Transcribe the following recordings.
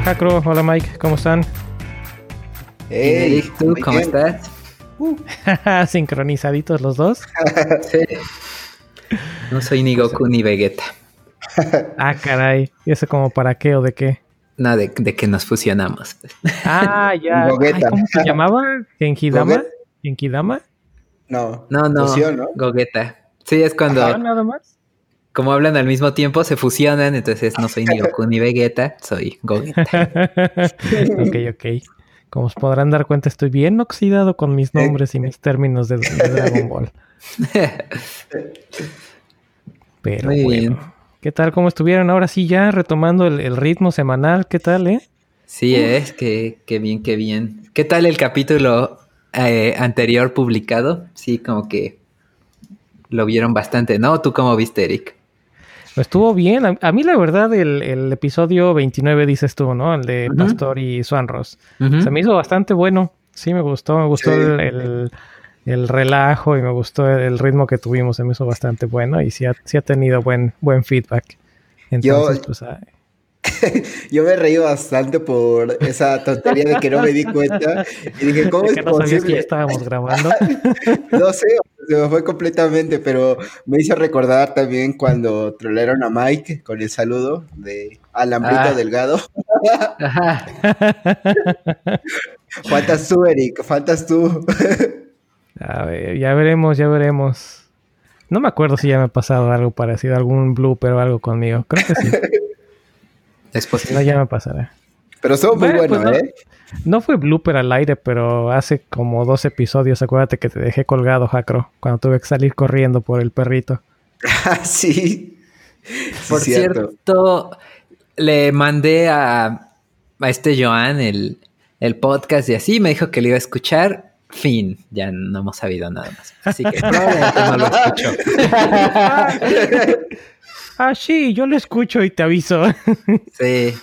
Hola Jacro, hola Mike, ¿cómo están? Hey, ¿tú cómo estás? Sincronizaditos los dos. sí. No soy ni Goku ni Vegeta. ah, caray. ¿Y eso como para qué o de qué? No, de, que nos fusionamos. Ah, ya. ¿Cómo se llamaba? ¿Genkidama? ¿Genkidama? No. No, no. Gogeta. Sí, es cuando. nada más. Como hablan al mismo tiempo, se fusionan, entonces no soy ni Goku ni Vegeta, soy Gogeta. ok, ok. Como os podrán dar cuenta, estoy bien oxidado con mis nombres y mis términos de, Dragon Ball. Pero Muy bueno. Bien. ¿Qué tal? ¿Cómo estuvieron? Ahora sí, ya retomando el, ritmo semanal. ¿Qué tal, eh? Sí, es que, bien, qué bien. ¿Qué tal el capítulo eh, anterior publicado? Sí, como que lo vieron bastante, ¿no? ¿Tú cómo viste, Eric? Estuvo bien. A, mí, la verdad, el, episodio 29, dices tú, ¿no? El de Pastor y Swanros. Se me hizo bastante bueno. Sí, me gustó. Me gustó el, relajo y me gustó el ritmo que tuvimos. Se me hizo bastante bueno y sí ha, sí ha tenido buen, buen feedback. Entonces, Yo... pues. Yo me reí bastante por esa tontería de que no me di cuenta. Y dije, ¿cómo es, que no Sabías que ya estábamos grabando? no sé, se me fue completamente, pero me hizo recordar también cuando trolearon a Mike con el saludo de Alambrito ah. Delgado. faltas tú, Eric, faltas tú. a ver, ya veremos, ya veremos. No me acuerdo si ya me ha pasado algo parecido, algún blooper o algo conmigo. Creo que sí. Después No, ya me pasará. Pero estuvo muy bueno, pues ¿eh? No fue blooper al aire, pero hace como dos episodios, acuérdate que te dejé colgado, Jacro, cuando tuve que salir corriendo por el perrito. Ah, sí. Por cierto. le mandé a, a este Joan el, el, podcast y así me dijo que le iba a escuchar. Fin, ya no hemos sabido nada más. Así que probablemente no lo escuchó. ah, sí, yo lo escucho y te aviso. sí.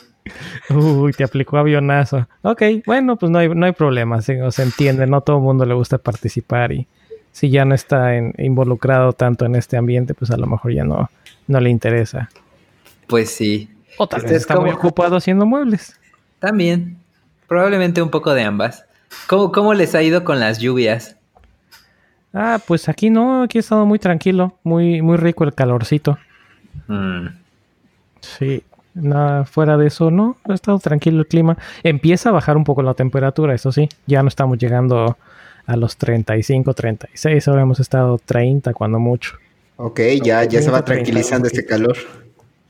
Uy, te aplicó avionazo. Ok, bueno, pues no hay, no hay problema, se, entiende, no todo el mundo le gusta participar y si ya no está involucrado tanto en este ambiente, pues a lo mejor ya no, no le interesa. Pues sí. O tal vez está muy ocupado haciendo muebles. También, probablemente un poco de ambas. ¿Cómo, ¿Cómo les ha ido con las lluvias? Ah, pues aquí no, aquí ha estado muy tranquilo, muy, muy rico el calorcito. Mm. Sí, Nada fuera de eso, no, ha estado tranquilo el clima. Empieza a bajar un poco la temperatura, eso sí, ya no estamos llegando a los 35, 36, ahora hemos estado 30 cuando mucho. Ok, ya, ya se va tranquilizando este calor.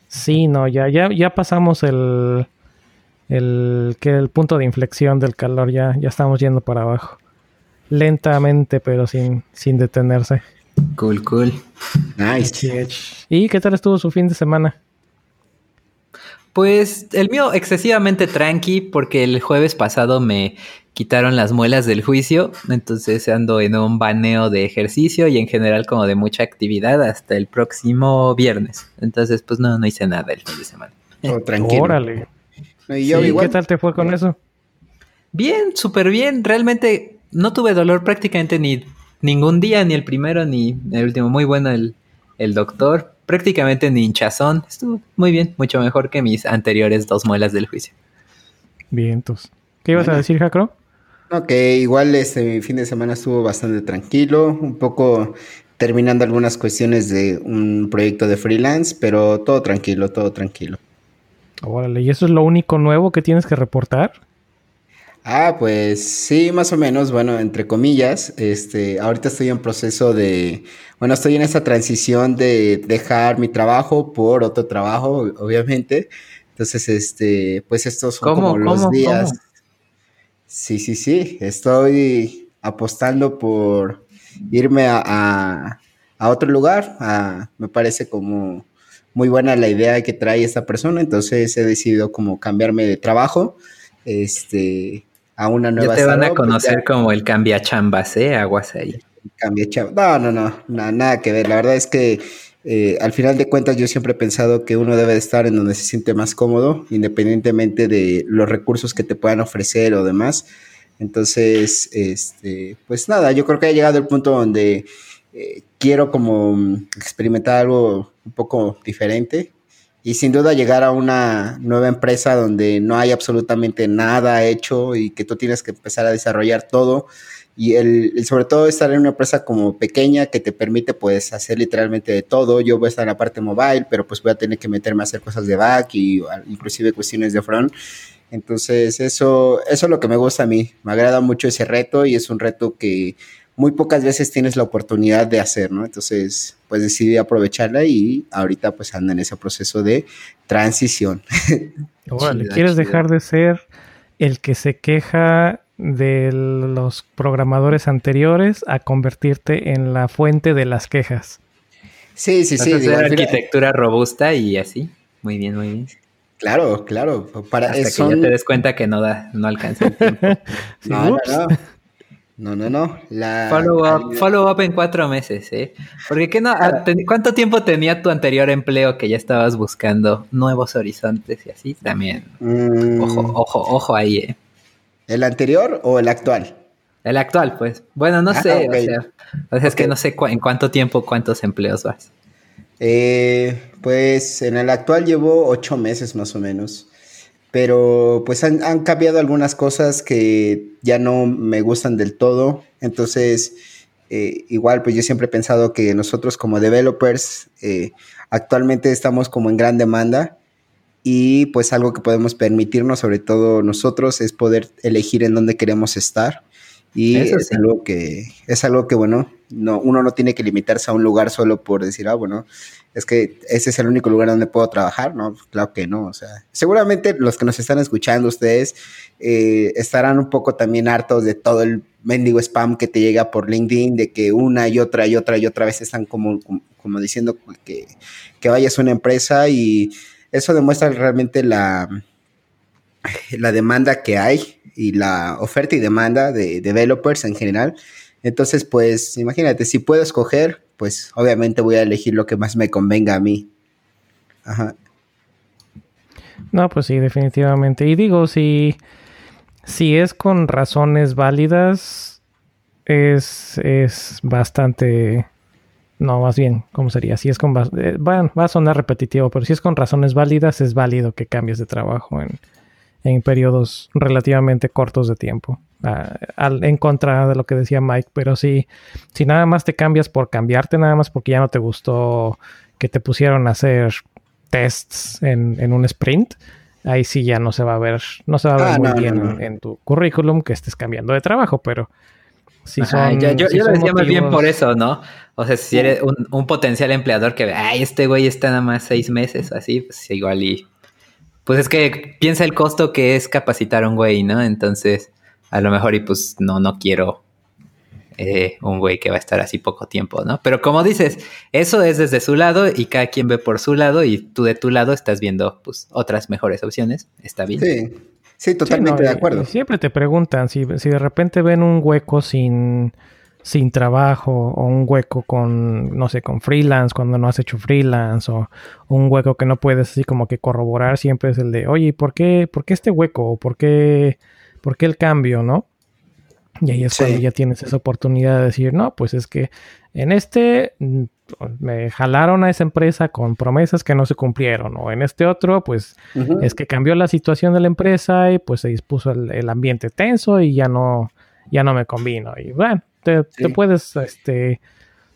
Sí, no, ya, ya, ya pasamos el, el, que el punto de inflexión del calor, ya, ya estamos yendo para abajo. Lentamente, pero sin, sin detenerse. Cool, cool. Nice. ¿Y qué tal estuvo su fin de semana? Pues el mío excesivamente tranqui porque el jueves pasado me quitaron las muelas del juicio, entonces ando en un baneo de ejercicio y en general como de mucha actividad hasta el próximo viernes. Entonces pues no, no hice nada el fin de semana. Oh, tranquilo. Órale. ¿Y ¿Qué tal te fue con eso? Bien, súper bien. Realmente no tuve dolor prácticamente ni ningún día, ni el primero ni el último. Muy bueno el, el doctor prácticamente ni hinchazón. Estuvo muy bien, mucho mejor que mis anteriores dos muelas del juicio. Bien, entonces. ¿Qué ibas a decir, Jacro? No, que igual este fin de semana estuvo bastante tranquilo, un poco terminando algunas cuestiones de un proyecto de freelance, pero todo tranquilo, todo tranquilo. Órale, ¿y eso es lo único nuevo que tienes que reportar? Ah, pues sí, más o menos, bueno, entre comillas, este, ahorita estoy en proceso de, bueno, estoy en esta transición de dejar mi trabajo por otro trabajo, obviamente. Entonces, este, pues estos son como los días. Sí, sí, sí, estoy apostando por irme a, a, otro lugar. me parece como muy buena la idea que trae esta persona, entonces he decidido como cambiarme de trabajo. Este, a una nueva Ya te van a conocer como el cambia chambas, ¿eh? Aguas ahí. Cambia chambas. No, no, no, nada que ver. La verdad es que eh, al final de cuentas yo siempre he pensado que uno debe de estar en donde se siente más cómodo, independientemente de los recursos que te puedan ofrecer o demás. Entonces, este, pues nada, yo creo que ha llegado el punto donde eh, quiero como experimentar algo un poco diferente y sin duda llegar a una nueva empresa donde no hay absolutamente nada hecho y que tú tienes que empezar a desarrollar todo y el, sobre todo estar en una empresa como pequeña que te permite pues hacer literalmente de todo. Yo voy a estar en la parte mobile, pero pues voy a tener que meterme a hacer cosas de back y inclusive cuestiones de front. Entonces eso, eso es lo que me gusta a mí. Me agrada mucho ese reto y es un reto que muy pocas veces tienes la oportunidad de hacer, ¿no? Entonces, pues decidí aprovecharla y ahorita pues anda en ese proceso de transición. ¿quieres dejar de ser el que se queja de los programadores anteriores a convertirte en la fuente de las quejas? Sí, sí, sí. Digo, arquitectura robusta y así. Muy bien, muy bien. Claro, claro. Para Hasta que ya te des cuenta que no da, no alcanza el tiempo. no, no, no. No, no, no. La... Follow up, follow up en cuatro meses, ¿eh? Porque ¿qué no, ¿cuánto tiempo tenía tu anterior empleo que ya estabas buscando nuevos horizontes y así también? Mm. Ojo, ojo, ojo ahí, ¿eh? ¿El anterior o el actual? El actual, pues. Bueno, no ah, sé, o sea, es que no sé en cuánto tiempo, cuántos empleos vas. Eh, pues en el actual llevo ocho meses más o menos pero pues han, cambiado algunas cosas que ya no me gustan del todo. Entonces, eh, igual, pues yo siempre he pensado que nosotros como developers eh, actualmente estamos como en gran demanda y pues algo que podemos permitirnos, sobre todo nosotros, es poder elegir en dónde queremos estar. Y es algo que, es algo que, bueno, no, uno no tiene que limitarse a un lugar solo por decir, ah, bueno, es que ese es el único lugar donde puedo trabajar, ¿no? Claro que no, o sea, seguramente los que nos están escuchando, ustedes eh, estarán un poco también hartos de todo el mendigo spam que te llega por LinkedIn, de que una y otra y otra y otra vez están como, como, diciendo que, que vayas a una empresa y eso demuestra realmente la, la demanda que hay y la oferta y demanda de developers en general. Entonces, pues imagínate, si puedo escoger, pues obviamente voy a elegir lo que más me convenga a mí. Ajá. No, pues sí, definitivamente. Y digo, si, si es con razones válidas, es, es bastante... No, más bien, ¿cómo sería? Si es con... Eh, va a sonar repetitivo, pero si es con razones válidas, es válido que cambies de trabajo en, en periodos relativamente cortos de tiempo. al, en contra de lo que decía Mike, pero si, si nada más te cambias por cambiarte, nada más porque ya no te gustó que te pusieron a hacer tests en, un sprint, ahí sí ya no se va a ver, no se va a ver ah, muy bien En, tu currículum que estés cambiando de trabajo, pero si son, yo, yo, lo decía más bien por eso, ¿no? O sea, si eres un, un potencial empleador que ve, ay, este güey está nada más seis meses, así, pues igual y pues es que piensa el costo que es capacitar a un güey, ¿no? Entonces, a lo mejor y pues no, no quiero eh, un güey que va a estar así poco tiempo, ¿no? Pero como dices, eso es desde su lado y cada quien ve por su lado y tú de tu lado estás viendo pues otras mejores opciones. Está bien. Sí, sí, totalmente de acuerdo. siempre te preguntan si, si de repente ven un hueco sin sin trabajo o un hueco con, no sé, con freelance cuando no has hecho freelance o un hueco que no puedes así como que corroborar siempre es el de, oye, ¿por qué, por qué este hueco? ¿O por qué, por qué el cambio, no? Y ahí es cuando ya tienes esa oportunidad de decir, no, pues es que en este mm, me jalaron a esa empresa con promesas que no se cumplieron, o en este otro, pues es que cambió la situación de la empresa y pues se dispuso el, el ambiente tenso y ya no, ya no me convino. Y bueno, te, puedes este,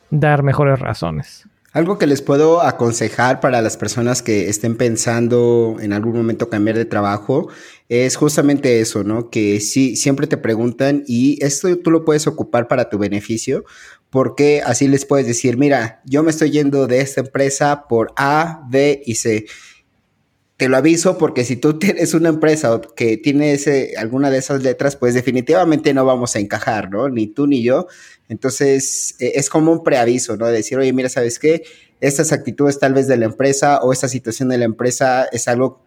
dar mejores razones. Algo que les puedo aconsejar para las personas que estén pensando en algún momento cambiar de trabajo es justamente eso, ¿no? Que sí, siempre te preguntan y esto tú lo puedes ocupar para tu beneficio porque así les puedes decir, mira, yo me estoy yendo de esta empresa por A, B y C te lo aviso porque si tú tienes una empresa que tiene ese, alguna de esas letras, pues definitivamente no vamos a encajar, ¿no? Ni tú ni yo. Entonces, e, es como un preaviso, ¿no? decir, oye, mira, ¿sabes qué? Estas actitudes tal vez de la empresa o esta situación de la empresa es algo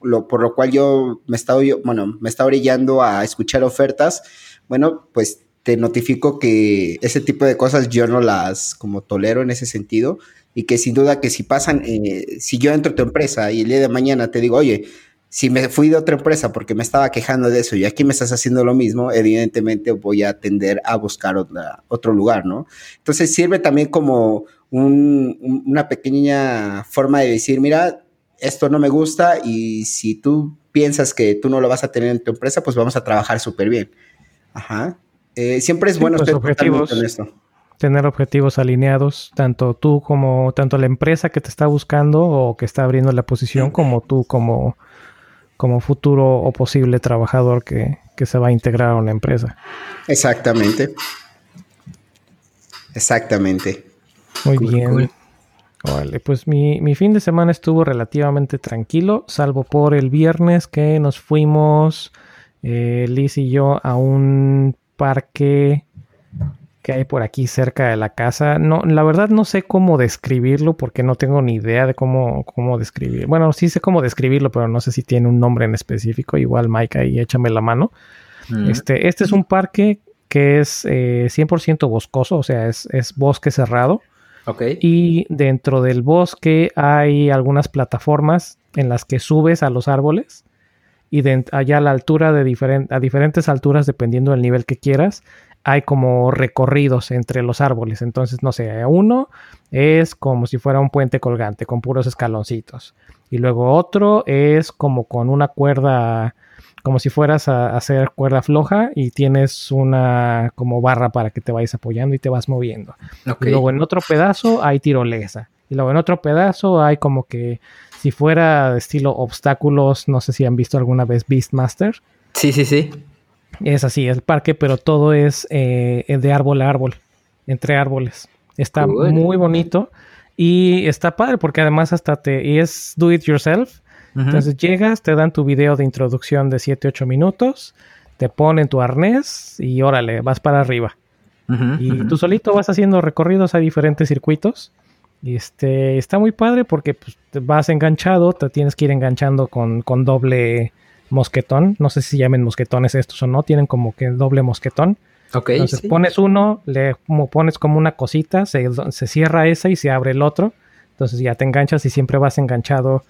lo, por lo cual yo me está, bueno, me está orillando a escuchar ofertas. Bueno, pues te notifico que ese tipo de cosas yo no las como tolero en ese sentido y que sin duda que si pasan, eh, si yo entro a tu empresa y el día de mañana te digo, oye, si me fui de otra empresa porque me estaba quejando de eso y aquí me estás haciendo lo mismo, evidentemente voy a tender a buscar otro lugar, ¿no? Entonces sirve también como una pequeña forma de decir, mira, esto no me gusta y si tú piensas que tú no lo vas a tener en tu empresa, pues vamos a trabajar súper bien. Ajá. Eh, siempre es bueno pues, objetivos, Tener objetivos alineados, tanto tú como, tanto la empresa que te está buscando o que está abriendo la posición, como tú como, como futuro o posible trabajador que, que se va a integrar a una empresa. Exactamente. Exactamente. Muy bien. Vale, pues mi, mi, fin de semana estuvo relativamente tranquilo, salvo por el viernes que nos fuimos, eh, Liz y yo, a un parque que hay por aquí cerca de la casa. No, la verdad no sé cómo describirlo porque no tengo ni idea de cómo, cómo describir. Bueno, sí sé cómo describirlo, pero no sé si tiene un nombre en específico. Igual, Mike, ahí échame la mano. Mm. Este, este es un parque que es 100% eh, boscoso, o sea, es, es bosque cerrado. Okay. Y dentro del bosque hay algunas plataformas en las que subes a los árboles y allá a la altura de a diferentes alturas dependiendo del nivel que quieras hay como recorridos entre los árboles. Entonces, no sé, uno es como si fuera un puente colgante con puros escaloncitos. Y luego otro es como con una cuerda, como si fueras a hacer cuerda floja y tienes una como barra para que te vayas apoyando y te vas moviendo. Y luego en otro pedazo hay tirolesa. Y luego en otro pedazo hay como que si fuera de estilo obstáculos, no sé si han visto alguna vez Beastmaster. Sí, sí, sí. Es así, el parque, pero todo es eh, de árbol a árbol, entre árboles. Está muy bonito y está padre porque además hasta te... Y es do it yourself. Entonces llegas, te dan tu video de introducción de 7-8 minutos, te ponen tu arnés y órale, vas para arriba. y tú solito vas haciendo recorridos a diferentes circuitos. Y este está muy padre porque pues, te vas enganchado, te tienes que ir enganchando con, con doble mosquetón. No sé si llamen mosquetones estos o no. Tienen como que doble mosquetón. Ok. Entonces pones uno, le pones como una cosita, se, cierra esa y se abre el otro. Entonces ya te enganchas y siempre vas enganchado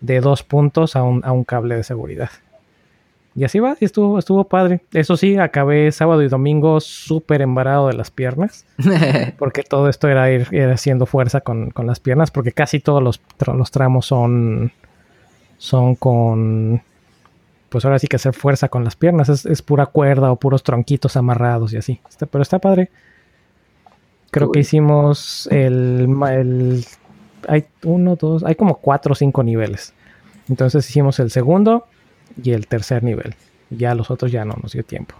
de dos puntos a un, a un cable de seguridad. Y así va, y estuvo, estuvo padre. Eso sí, acabé sábado y domingo súper embarado de las piernas. porque todo esto era ir, haciendo fuerza con, con, las piernas. Porque casi todos los, los tramos son, son con pues ahora sí que hacer fuerza con las piernas. Es, pura cuerda o puros tronquitos amarrados y así. pero está padre. Creo que hicimos el, el, Hay uno, dos... Hay como cuatro o cinco niveles. Entonces hicimos el segundo y el tercer nivel. Ya los otros ya no nos dio tiempo.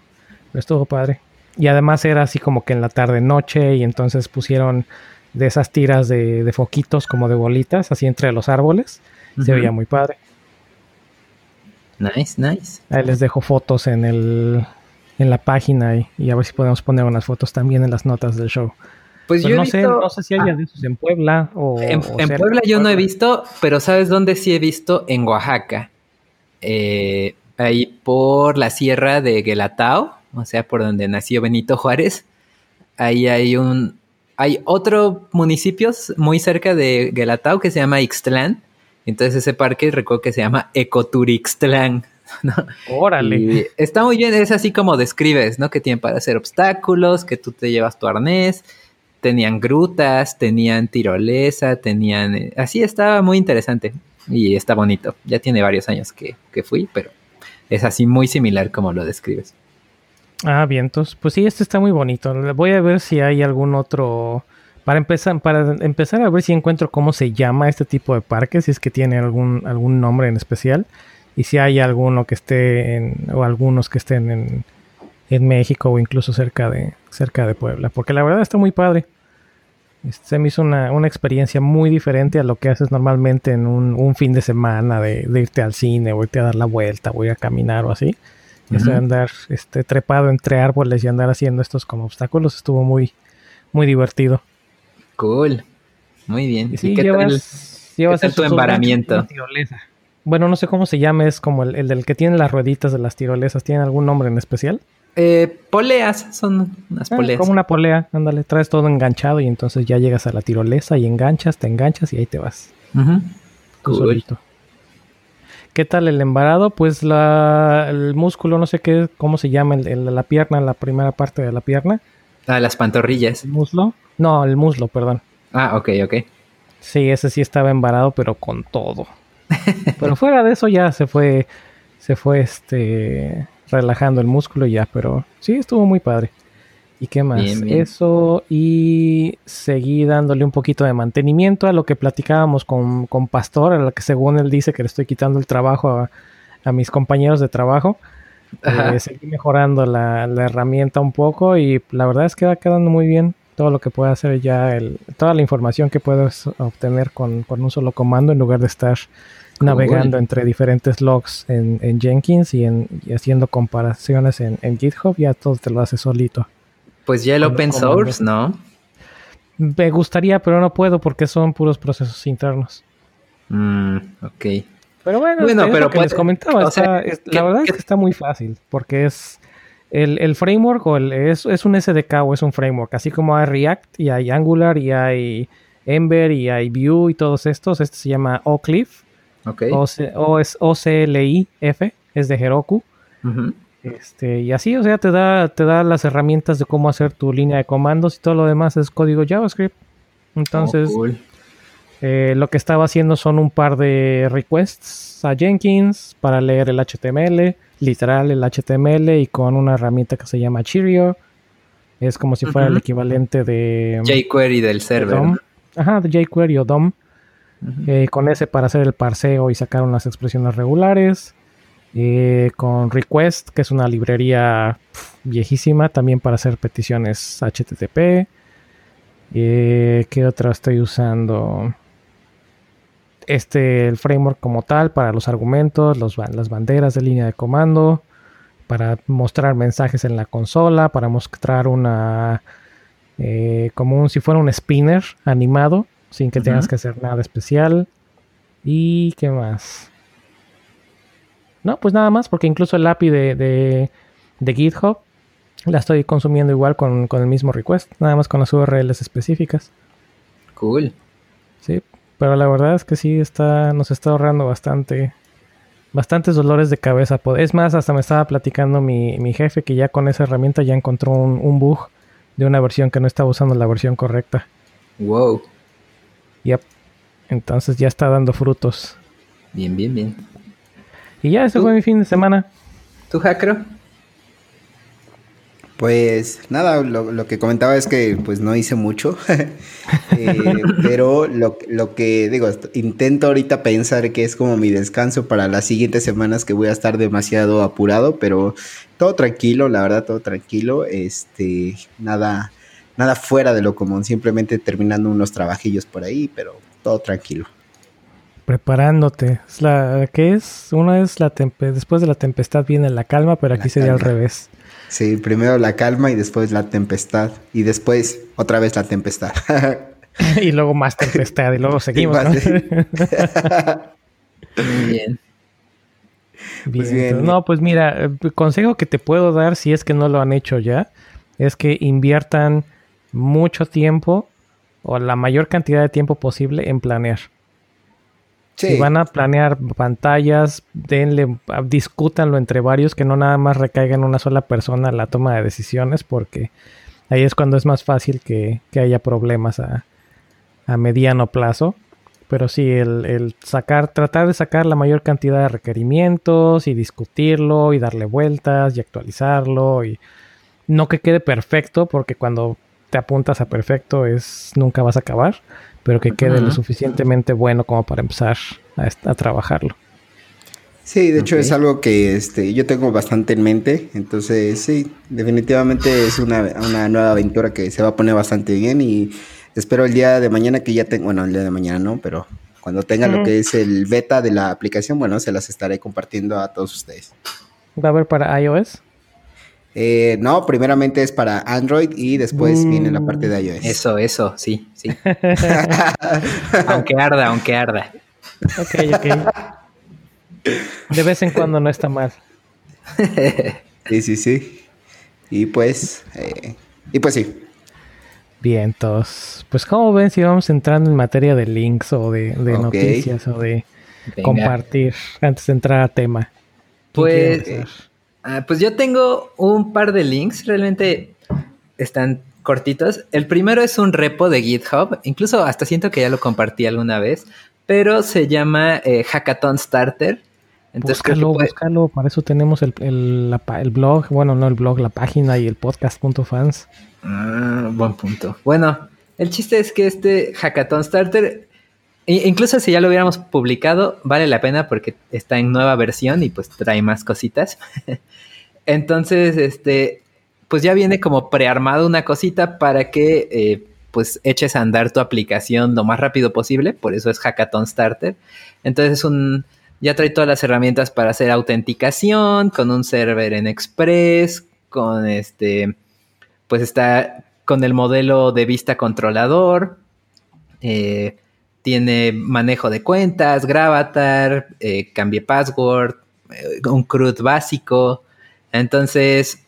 Pero estuvo padre. Y además era así como que en la tarde noche y entonces pusieron de esas tiras de, foquitos como de bolitas así entre los árboles. Se veía muy padre. Nice, nice. Ahí les dejo fotos en el en la página y, a ver si podemos poner unas fotos también en las notas del show. Pues, yo no sé, no sé si hay ah. de esos en Puebla o en, Puebla yo no he visto, pero sabes dónde sí he visto en Oaxaca, eh, ahí por la sierra de Guelatao, o sea por donde nació Benito Juárez. Ahí hay un hay otro municipio muy cerca de Guelatao que se llama Ixtlán entonces ese parque recuerdo que se llama Ecoturixtlán. ¿no? Órale. está muy bien, es así como describes, ¿no? Que tienen para hacer obstáculos, que tú te llevas tu arnés, tenían grutas, tenían tirolesa, tenían... Eh, así estaba muy interesante y está bonito. Ya tiene varios años que, que fui, pero es así muy similar como lo describes. Ah, vientos. Pues sí, este está muy bonito. Voy a ver si hay algún otro para empezar, para empezar a ver si encuentro cómo se llama este tipo de parque, si es que tiene algún, algún nombre en especial, y si hay alguno que esté en, o algunos que estén en, en México o incluso cerca de, cerca de Puebla, porque la verdad está muy padre. Este, se me hizo una, una, experiencia muy diferente a lo que haces normalmente en un, un fin de semana de, irte al cine o irte a dar la vuelta o ir a caminar o así. Uh andar este, trepado entre árboles y andar haciendo estos como obstáculos estuvo muy, muy divertido. Cool. Muy bien. ¿Y qué tal, tu embaramiento? Bueno, no sé cómo se llama, es como el, del que tiene las rueditas de las tirolesas. ¿Tiene algún nombre en especial? Eh, poleas, son unas ah, poleas. como una polea, ándale, traes todo enganchado y entonces ya llegas a la tirolesa y enganchas, te enganchas y ahí te vas. cool. ¿Qué tal el embarado? Pues la, el músculo, no sé qué, cómo se llama, el, la pierna, la primera parte de la pierna. Ah, las pantorrillas. El muslo. No, el muslo, perdón. Ah, ok, ok. Sí, ese sí estaba embarado, pero con todo. pero fuera de eso ya se fue, se fue este relajando el músculo y ya, pero sí estuvo muy padre. ¿Y qué más? Eso y seguí dándole un poquito de mantenimiento a lo que platicábamos con, con Pastor, a lo que según él dice que le estoy quitando el trabajo a, a mis compañeros de trabajo. Eh, seguí mejorando la, la, herramienta un poco y la verdad es que va quedando muy bien todo lo que puede hacer ya, el, toda la información que puedes obtener con, con un solo comando en lugar de estar navegando entre diferentes logs en, en Jenkins y, en, y haciendo comparaciones en, en, GitHub, ya todo te lo hace solito. Pues ya el open source, ¿no? Me gustaría, pero no puedo porque son puros procesos internos. Mm, ok. Pero bueno, bueno pero que les comentaba, la verdad es que está muy fácil porque es el, framework o el, es, es, un SDK o es un framework, así como hay React y hay Angular y hay Ember y hay Vue y todos estos. Este se llama Oclif. Okay. O, o, es OCLIF, es de Heroku. Este, y así, o sea, te da, te da las herramientas de cómo hacer tu línea de comandos y todo lo demás es código JavaScript. Entonces, oh, eh, lo que estaba haciendo son un par de requests a Jenkins para leer el HTML, literal el HTML y con una herramienta que se llama Cheerio. Es como si fuera el equivalente de jQuery del server. Ajá, de jQuery o DOM. Eh, con ese para hacer el parseo y sacar unas expresiones regulares. Eh, con Request, que es una librería viejísima, también para hacer peticiones HTTP. Eh, ¿Qué otra estoy usando? Este, el framework como tal, para los argumentos, las banderas de línea de comando, para mostrar mensajes en la consola, para mostrar una, como si fuera un spinner animado sin que tengas que hacer nada especial. ¿Y qué más? No, pues nada más, porque incluso el API de, de, GitHub la estoy consumiendo igual con, el mismo request, nada más con las URLs específicas. Cool. Sí, pero la verdad es que sí está, nos está ahorrando bastante, bastantes dolores de cabeza. Es más, hasta me estaba platicando mi, mi jefe que ya con esa herramienta ya encontró un, un bug de una versión que no estaba usando la versión correcta. Wow. Yep. Entonces ya está dando frutos. Bien, bien, bien. Y ya, ese fue mi fin de semana. ¿Tú, Hackro? Pues nada, lo, que comentaba es que pues no hice mucho, eh, pero lo, lo, que digo, intento ahorita pensar que es como mi descanso para las siguientes semanas que voy a estar demasiado apurado, pero todo tranquilo, la verdad, todo tranquilo, este, nada, nada fuera de lo común, simplemente terminando unos trabajillos por ahí, pero todo tranquilo. Preparándote. Es la, ¿Qué es? Una es la después de la tempestad viene la calma, pero aquí sería al revés. Sí, primero la calma y después la tempestad. Y después otra vez la tempestad. y luego más tempestad y luego seguimos. bien. Pues bien. No, pues mira, el eh, consejo que te puedo dar si es que no lo han hecho ya, es que inviertan mucho tiempo o la mayor cantidad de tiempo posible en planear. Si van a planear pantallas, denle, discútanlo entre varios, que no nada más recaiga en una sola persona la toma de decisiones, porque ahí es cuando es más fácil que, haya problemas a, mediano plazo. Pero sí, el, el, sacar, tratar de sacar la mayor cantidad de requerimientos y discutirlo y darle vueltas y actualizarlo y no que quede perfecto, porque cuando te apuntas a perfecto es nunca vas a acabar, pero que quede lo suficientemente bueno como para empezar a, trabajarlo. Sí, de hecho es algo que este, yo tengo bastante en mente, entonces sí, definitivamente es una, nueva aventura que se va a poner bastante bien y espero el día de mañana que ya tengo, bueno, el día de mañana no, pero cuando tenga lo que es el beta de la aplicación, bueno, se las estaré compartiendo a todos ustedes. ¿Va a haber para iOS? Eh, no, primeramente es para Android y después viene la parte de iOS. Eso, eso, sí, sí. aunque arda, aunque arda. Ok, ok. De vez en cuando no está mal. sí, sí, sí. Y pues, eh, y pues sí. Bien, todos. Pues como ven si vamos entrando en materia de links o de, noticias o de compartir antes de entrar a tema. Pues Ah, pues yo tengo un par de links, realmente están cortitos. El primero es un repo de GitHub, incluso hasta siento que ya lo compartí alguna vez, pero se llama eh, Hackathon Starter. Entonces, búscalo, búscalo, para eso tenemos el, el, blog, bueno, no el blog, la página y el podcast.fans. Ah, buen punto. Bueno, el chiste es que este Hackathon Starter, incluso si ya lo hubiéramos publicado, vale la pena porque está en nueva versión y pues trae más cositas. Entonces, este, pues ya viene como prearmado una cosita para que eh, pues eches a andar tu aplicación lo más rápido posible, por eso es Hackathon Starter. Entonces es un, ya trae todas las herramientas para hacer autenticación, con un server en Express, con este, pues está con el modelo de vista controlador, eh, tiene manejo de cuentas, Gravatar, eh, cambie password, eh, un CRUD básico, entonces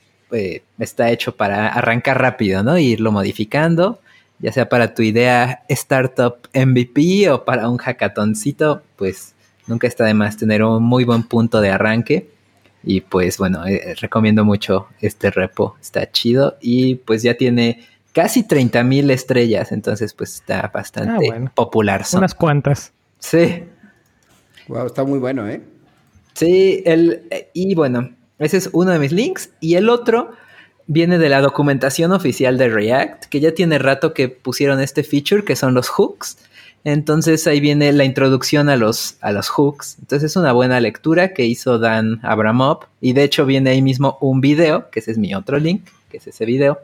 está hecho para arrancar rápido, ¿no? E irlo modificando ya sea para tu idea startup MVP o para un hackatoncito, pues nunca está de más tener un muy buen punto de arranque. Y pues bueno, eh, recomiendo mucho este repo, está chido y pues ya tiene casi 30 mil estrellas, entonces pues está bastante ah, popular. Unas cuantas. Sí. Wow, está muy bueno, ¿eh? Sí, el, y bueno, ese es uno de mis links y el otro viene de la documentación oficial de React, que ya tiene rato que pusieron este feature, que son los hooks. Entonces ahí viene la introducción a los, a los hooks. Entonces es una buena lectura que hizo Dan Abramov. Y de hecho viene ahí mismo un video, que ese es mi otro link, que es ese video,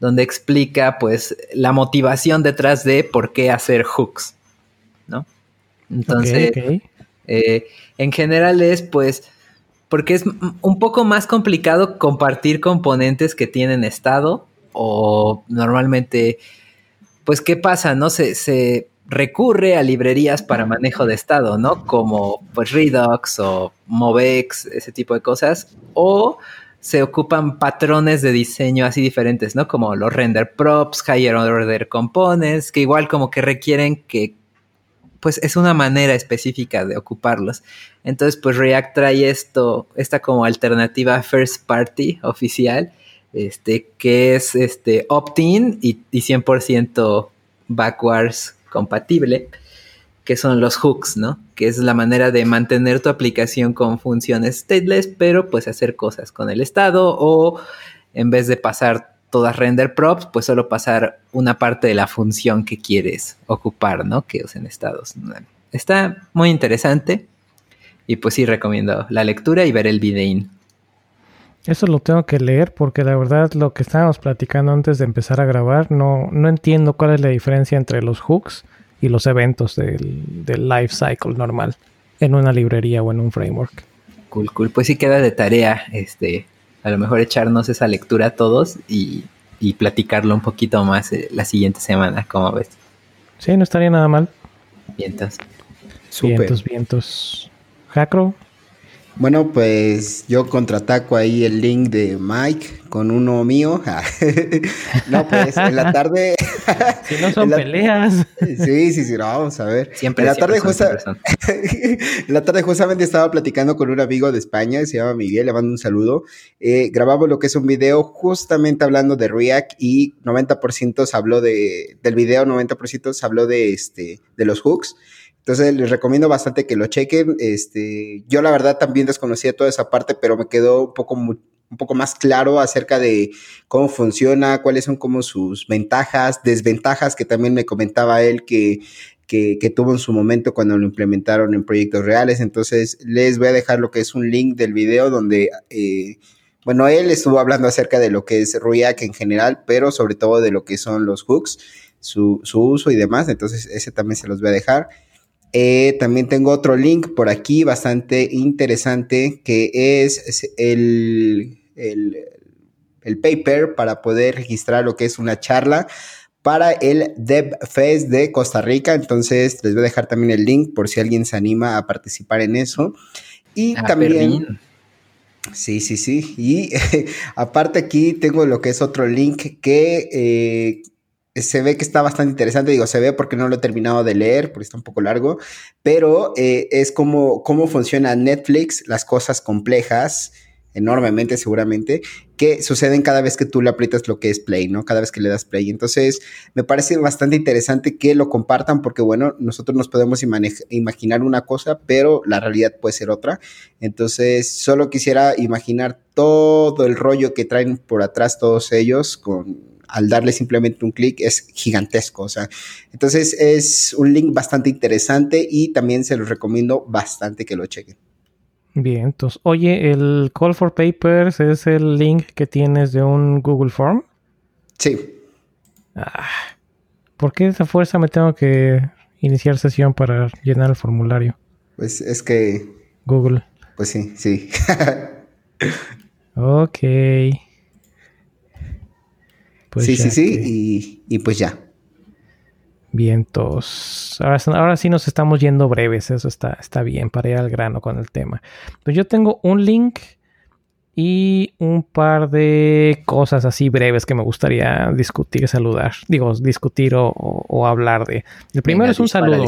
donde explica pues la motivación detrás de por qué hacer hooks. ¿No? Entonces, eh, en general es pues porque es un poco más complicado compartir componentes que tienen estado o normalmente, pues, ¿qué pasa? No se, se recurre a librerías para manejo de estado, ¿no? Como pues Redux o Movex, ese tipo de cosas, o se ocupan patrones de diseño así diferentes, ¿no? Como los render props, higher order components, que igual como que requieren que pues es una manera específica de ocuparlos. Entonces, pues React trae esto, esta como alternativa first party oficial, este, que es este opt-in y, 100% backwards compatible, que son los hooks, ¿no? Que es la manera de mantener tu aplicación con funciones stateless, pero pues hacer cosas con el estado o en vez de pasar todas render props, pues solo pasar una parte de la función que quieres ocupar, ¿no? Que usen estados. Está muy interesante y pues sí recomiendo la lectura y ver el videín. Eso lo tengo que leer porque la verdad lo que estábamos platicando antes de empezar a grabar, no, no entiendo cuál es la diferencia entre los hooks y los eventos del, del life cycle normal en una librería o en un framework. Cool, cool. Pues sí queda de tarea este a lo mejor echarnos esa lectura a todos y, platicarlo un poquito más eh, la siguiente semana, ¿cómo ves? Sí, no estaría nada mal. Vientos. Vientos, vientos. Jacro, bueno, pues yo contraataco ahí el link de Mike con uno mío. no, pues en la tarde. si no son peleas. sí, sí, sí, no, vamos a ver. Siempre. En la, tarde en la tarde justamente estaba platicando con un amigo de España, se llama Miguel, le mando un saludo. Eh, grabamos lo que es un video justamente hablando de React y 90% se habló de, del video, 90% se habló de, este, de los hooks. Entonces les recomiendo bastante que lo chequen. Este, yo la verdad también desconocía toda esa parte, pero me quedó un poco, un poco más claro acerca de cómo funciona, cuáles son como sus ventajas, desventajas que también me comentaba él que, que, tuvo en su momento cuando lo implementaron en proyectos reales. Entonces les voy a dejar lo que es un link del video donde... Eh, bueno, él estuvo hablando acerca de lo que es React en general, pero sobre todo de lo que son los hooks, su, su uso y demás. Entonces, ese también se los voy a dejar. Eh, también tengo otro link por aquí bastante interesante que es el, el, paper para poder registrar lo que es una charla para el DevFest de Costa Rica. Entonces les voy a dejar también el link por si alguien se anima a participar en eso. Y ah, también... Sí, sí, sí. Y aparte aquí tengo lo que es otro link que eh, se ve que está bastante interesante, digo, se ve porque no lo he terminado de leer, porque está un poco largo, pero eh, es como cómo funciona Netflix, las cosas complejas, enormemente seguramente, que suceden cada vez que tú le aprietas lo que es play, ¿no? Cada vez que le das play. Entonces, me parece bastante interesante que lo compartan porque, bueno, nosotros nos podemos imaginar una cosa, pero la realidad puede ser otra. Entonces, solo quisiera imaginar todo el rollo que traen por atrás todos ellos con al darle simplemente un clic es gigantesco. O sea, entonces es un link bastante interesante y también se los recomiendo bastante que lo chequen. Bien, entonces, oye, el Call for Papers es el link que tienes de un Google Form. Sí. Ah, ¿Por qué esa fuerza me tengo que iniciar sesión para llenar el formulario? Pues es que. Google. Pues sí, sí. ok. Pues sí, sí, sí, y, y, pues ya. Vientos. Ahora, ahora sí nos estamos yendo breves, eso está, está bien para ir al grano con el tema. Pues yo tengo un link y un par de cosas así breves que me gustaría discutir, saludar. Digo, discutir o, hablar de. El primero es un saludo.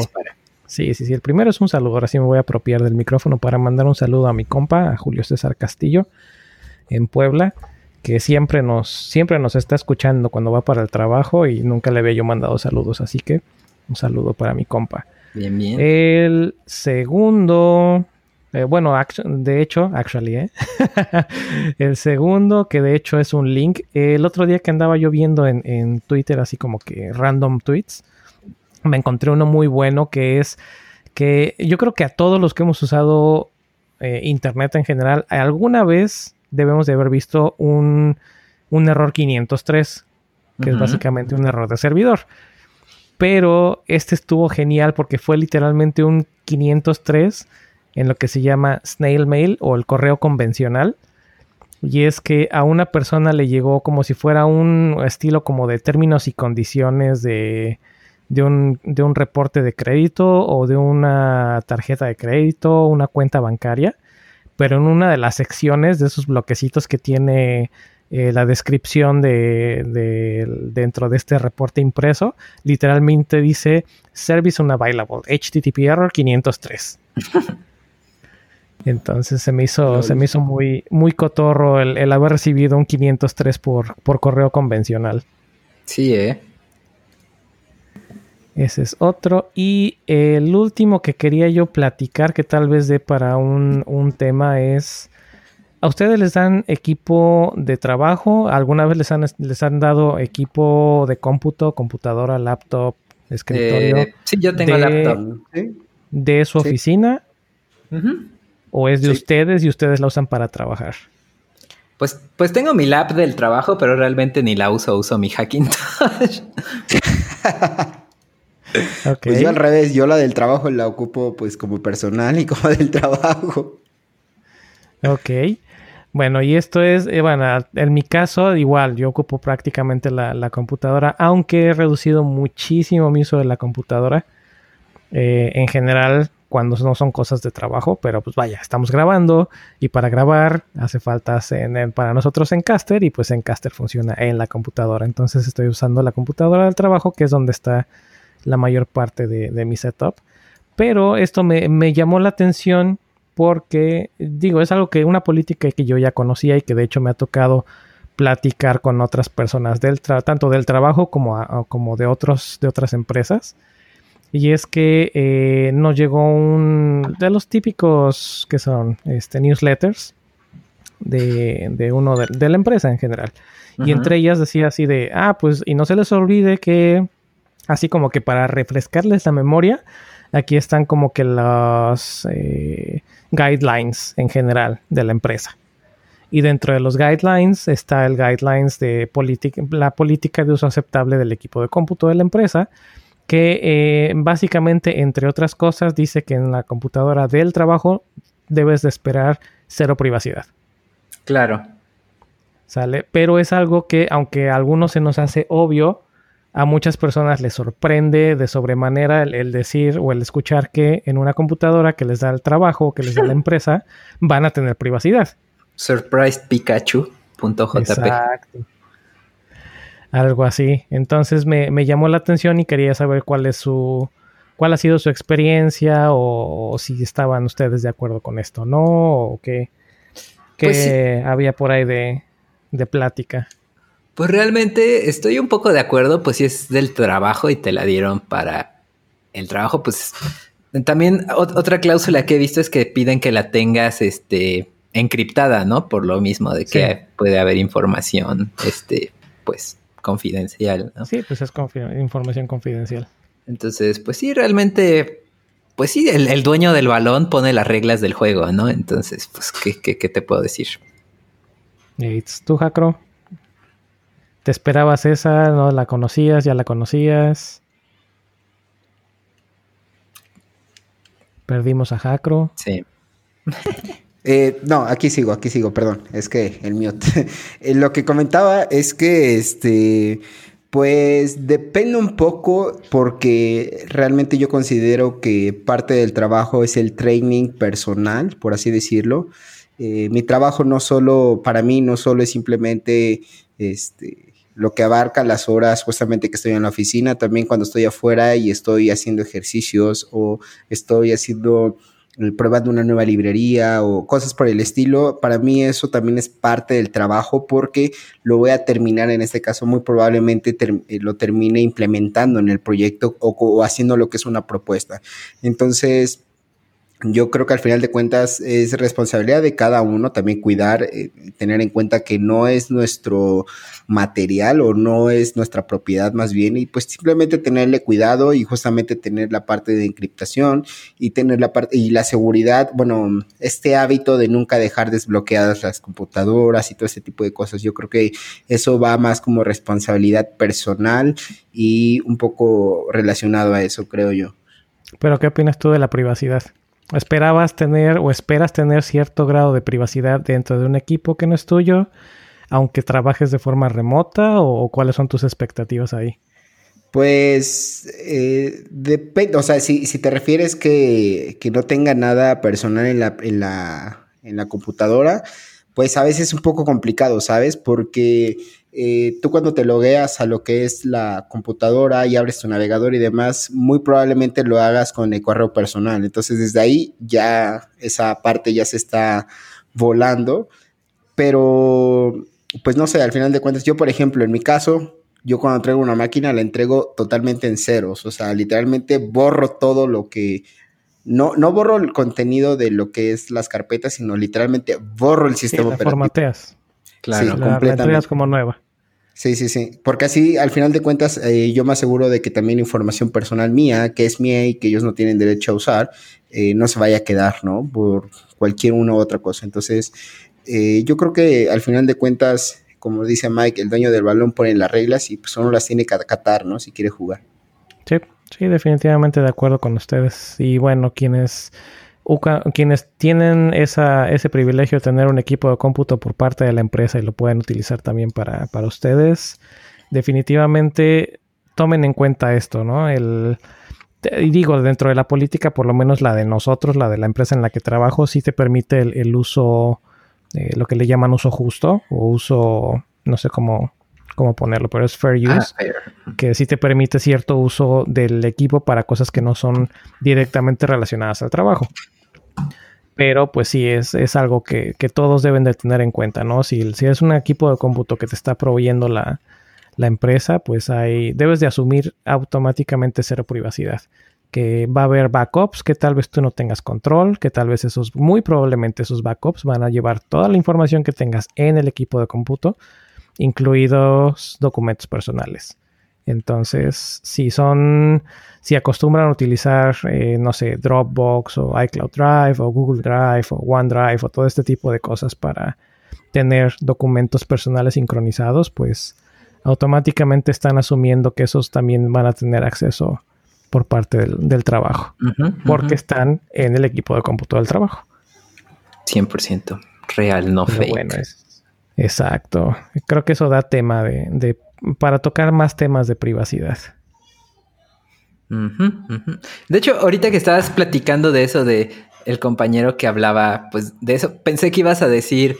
Sí, sí, sí. El primero es un saludo. Ahora sí me voy a apropiar del micrófono para mandar un saludo a mi compa, a Julio César Castillo, en Puebla que siempre nos, siempre nos está escuchando cuando va para el trabajo y nunca le había yo mandado saludos, así que un saludo para mi compa. Bien, bien. El segundo, eh, bueno, de hecho, actually, ¿eh? el segundo, que de hecho es un link, el otro día que andaba yo viendo en, Twitter, así como que random tweets, me encontré uno muy bueno que es que yo creo que a todos los que hemos usado eh, Internet en general, alguna vez debemos de haber visto un, error 503, que es básicamente un error de servidor. Pero este estuvo genial porque fue literalmente un 503 en lo que se llama snail mail o el correo convencional. Y es que a una persona le llegó como si fuera un estilo como de términos y condiciones de, de, un, de un reporte de crédito o de una tarjeta de crédito, una cuenta bancaria pero en una de las secciones de esos bloquecitos que tiene eh, la descripción de, dentro de este reporte impreso, literalmente dice Service Unavailable, HTTP Error 503. Entonces se me hizo, se me hizo muy, muy cotorro el, el haber recibido un 503 por, por correo convencional. Sí, eh. Ese es otro. Y el último que quería yo platicar, que tal vez dé para un, tema, es... ¿A ustedes les dan equipo de trabajo? ¿Alguna vez les han, les han dado equipo de cómputo, computadora, laptop, escritorio? Eh, sí, yo tengo laptop. ¿De su oficina? ¿O es de ustedes y ustedes la usan para trabajar? Pues, pues tengo mi lap del trabajo, pero realmente ni la uso, uso mi Hackintosh. Pues yo al revés, yo la del trabajo la ocupo pues como personal y como del trabajo. Ok. Bueno, y esto es, eh, bueno, en mi caso igual, yo ocupo prácticamente la, computadora, aunque he reducido muchísimo mi uso de la computadora. Eh, en general, cuando no son cosas de trabajo, pero pues vaya, estamos grabando y para grabar hace falta para nosotros en Caster y pues en Caster funciona en la computadora. Entonces estoy usando la computadora del trabajo, que es donde está la mayor parte de, mi setup. Pero esto me, llamó la atención porque, digo, es algo que una política que yo ya conocía y que de hecho me ha tocado platicar con otras personas del tanto del trabajo como, como de, otros, de otras empresas. Y es que eh, nos llegó un de los típicos que son este, newsletters de, uno de, la empresa en general. Y entre ellas decía así de, ah, pues, y no se les olvide que Así como que para refrescarles la memoria, aquí están como que los eh, guidelines en general de la empresa. Y dentro de los guidelines está el guidelines de la política de uso aceptable del equipo de cómputo de la empresa, que eh, básicamente, entre otras cosas, dice que en la computadora del trabajo debes de esperar cero privacidad. Claro. ¿Sale? Pero es algo que, aunque a algunos se nos hace obvio, a muchas personas les sorprende de sobremanera el, decir o el escuchar que en una computadora que les da el trabajo, que les da la empresa, van a tener privacidad. SurprisePikachu.jp. Exacto. Algo así. Entonces me, llamó la atención y quería saber cuál es su. cuál ha sido su experiencia o, si estaban ustedes de acuerdo con esto, ¿no? O qué, ¿Qué pues había por ahí de, de plática? Pues realmente estoy un poco de acuerdo, pues si es del trabajo y te la dieron para el trabajo, pues también otra cláusula que he visto es que piden que la tengas este encriptada, ¿no? Por lo mismo de que puede haber información este pues confidencial, ¿no? Sí, pues es información confidencial. Entonces, pues sí, realmente pues sí, el, dueño del balón pone las reglas del juego, ¿no? Entonces, pues, ¿qué, qué, te puedo decir? ¿Y tú, Jacro? ¿Te esperabas esa? ¿No la conocías? ¿Ya la conocías? Perdimos a Jacro. Sí. Eh, no, aquí sigo, aquí sigo, perdón. Es que el mío. Eh, lo que comentaba es que este pues depende un poco porque realmente yo considero que parte del trabajo es el training personal, por así decirlo. Eh, mi trabajo no solo, para mí no solo es simplemente este, lo que abarca las horas justamente que estoy en la oficina, también cuando estoy afuera y estoy haciendo ejercicios o estoy haciendo probando una nueva librería o cosas por el estilo, para mí eso también es parte del trabajo porque lo voy a terminar, en este caso muy probablemente eh, lo termine implementando en el proyecto o haciendo lo que es una propuesta. Entonces, yo creo que al final de cuentas es responsabilidad de cada uno también cuidar, eh, tener en cuenta que no es nuestro material o no es nuestra propiedad más bien y pues simplemente tenerle cuidado y justamente tener la parte de encriptación y tener la parte y la seguridad, bueno, este hábito de nunca dejar desbloqueadas las computadoras y todo ese tipo de cosas. Yo creo que eso va más como responsabilidad personal y un poco relacionado a eso, creo yo. Pero ¿qué opinas tú de la privacidad? ¿Esperabas tener o esperas tener cierto grado de privacidad dentro de un equipo que no es tuyo, aunque trabajes de forma remota o, cuáles son tus expectativas ahí? Pues eh, depende, o sea, si, te refieres que, que, no tenga nada personal en la, en la, en la computadora, pues a veces es un poco complicado, ¿sabes? Porque eh, tú cuando te logueas a lo que es la computadora y abres tu navegador y demás, muy probablemente lo hagas con el correo personal. Entonces desde ahí ya esa parte ya se está volando. Pero, pues no sé, al final de cuentas, yo por ejemplo, en mi caso, yo cuando entrego una máquina la entrego totalmente en ceros. O sea, literalmente borro todo lo que... No, no borro el contenido de lo que es las carpetas, sino literalmente borro el sistema operativo. Formateas. Claro, sí, completamente. como nueva. Sí, sí, sí. Porque así, al final de cuentas, eh, yo me aseguro de que también información personal mía, que es mía y que ellos no tienen derecho a usar, eh, no se vaya a quedar, ¿no? Por cualquier una u otra cosa. Entonces, eh, yo creo que al final de cuentas, como dice Mike, el dueño del balón pone las reglas y pues uno las tiene que acatar, ¿no? Si quiere jugar. Sí, sí, definitivamente de acuerdo con ustedes. Y bueno, quienes quienes tienen ese privilegio de tener un equipo de cómputo por parte de la empresa y lo pueden utilizar también para, ustedes, definitivamente tomen en cuenta esto, ¿no? El, y digo, dentro de la política, por lo menos la de nosotros, la de la empresa en la que trabajo, sí te permite el, uso, eh, lo que le llaman uso justo o uso, no sé cómo, cómo ponerlo, pero es fair ah, use, que sí te permite cierto uso del equipo para cosas que no son directamente relacionadas al trabajo. Pero pues sí, es, es algo que, todos deben de tener en cuenta, ¿no? Si, si es un equipo de cómputo que te está proveyendo la, empresa, pues hay, debes de asumir automáticamente cero privacidad. Que va a haber backups que tal vez tú no tengas control, que tal vez esos, muy probablemente esos backups van a llevar toda la información que tengas en el equipo de cómputo, incluidos documentos personales. Entonces, si son, si acostumbran a utilizar, eh, no sé, Dropbox o iCloud Drive o Google Drive o OneDrive o todo este tipo de cosas para tener documentos personales sincronizados, pues automáticamente están asumiendo que esos también van a tener acceso por parte del, trabajo, porque están en el equipo de cómputo del trabajo. 100% real, no fake. Bueno, exacto. Creo que eso da tema de, de para tocar más temas de privacidad. De hecho, ahorita que estabas platicando de eso, de el compañero que hablaba, pues de eso, pensé que ibas a decir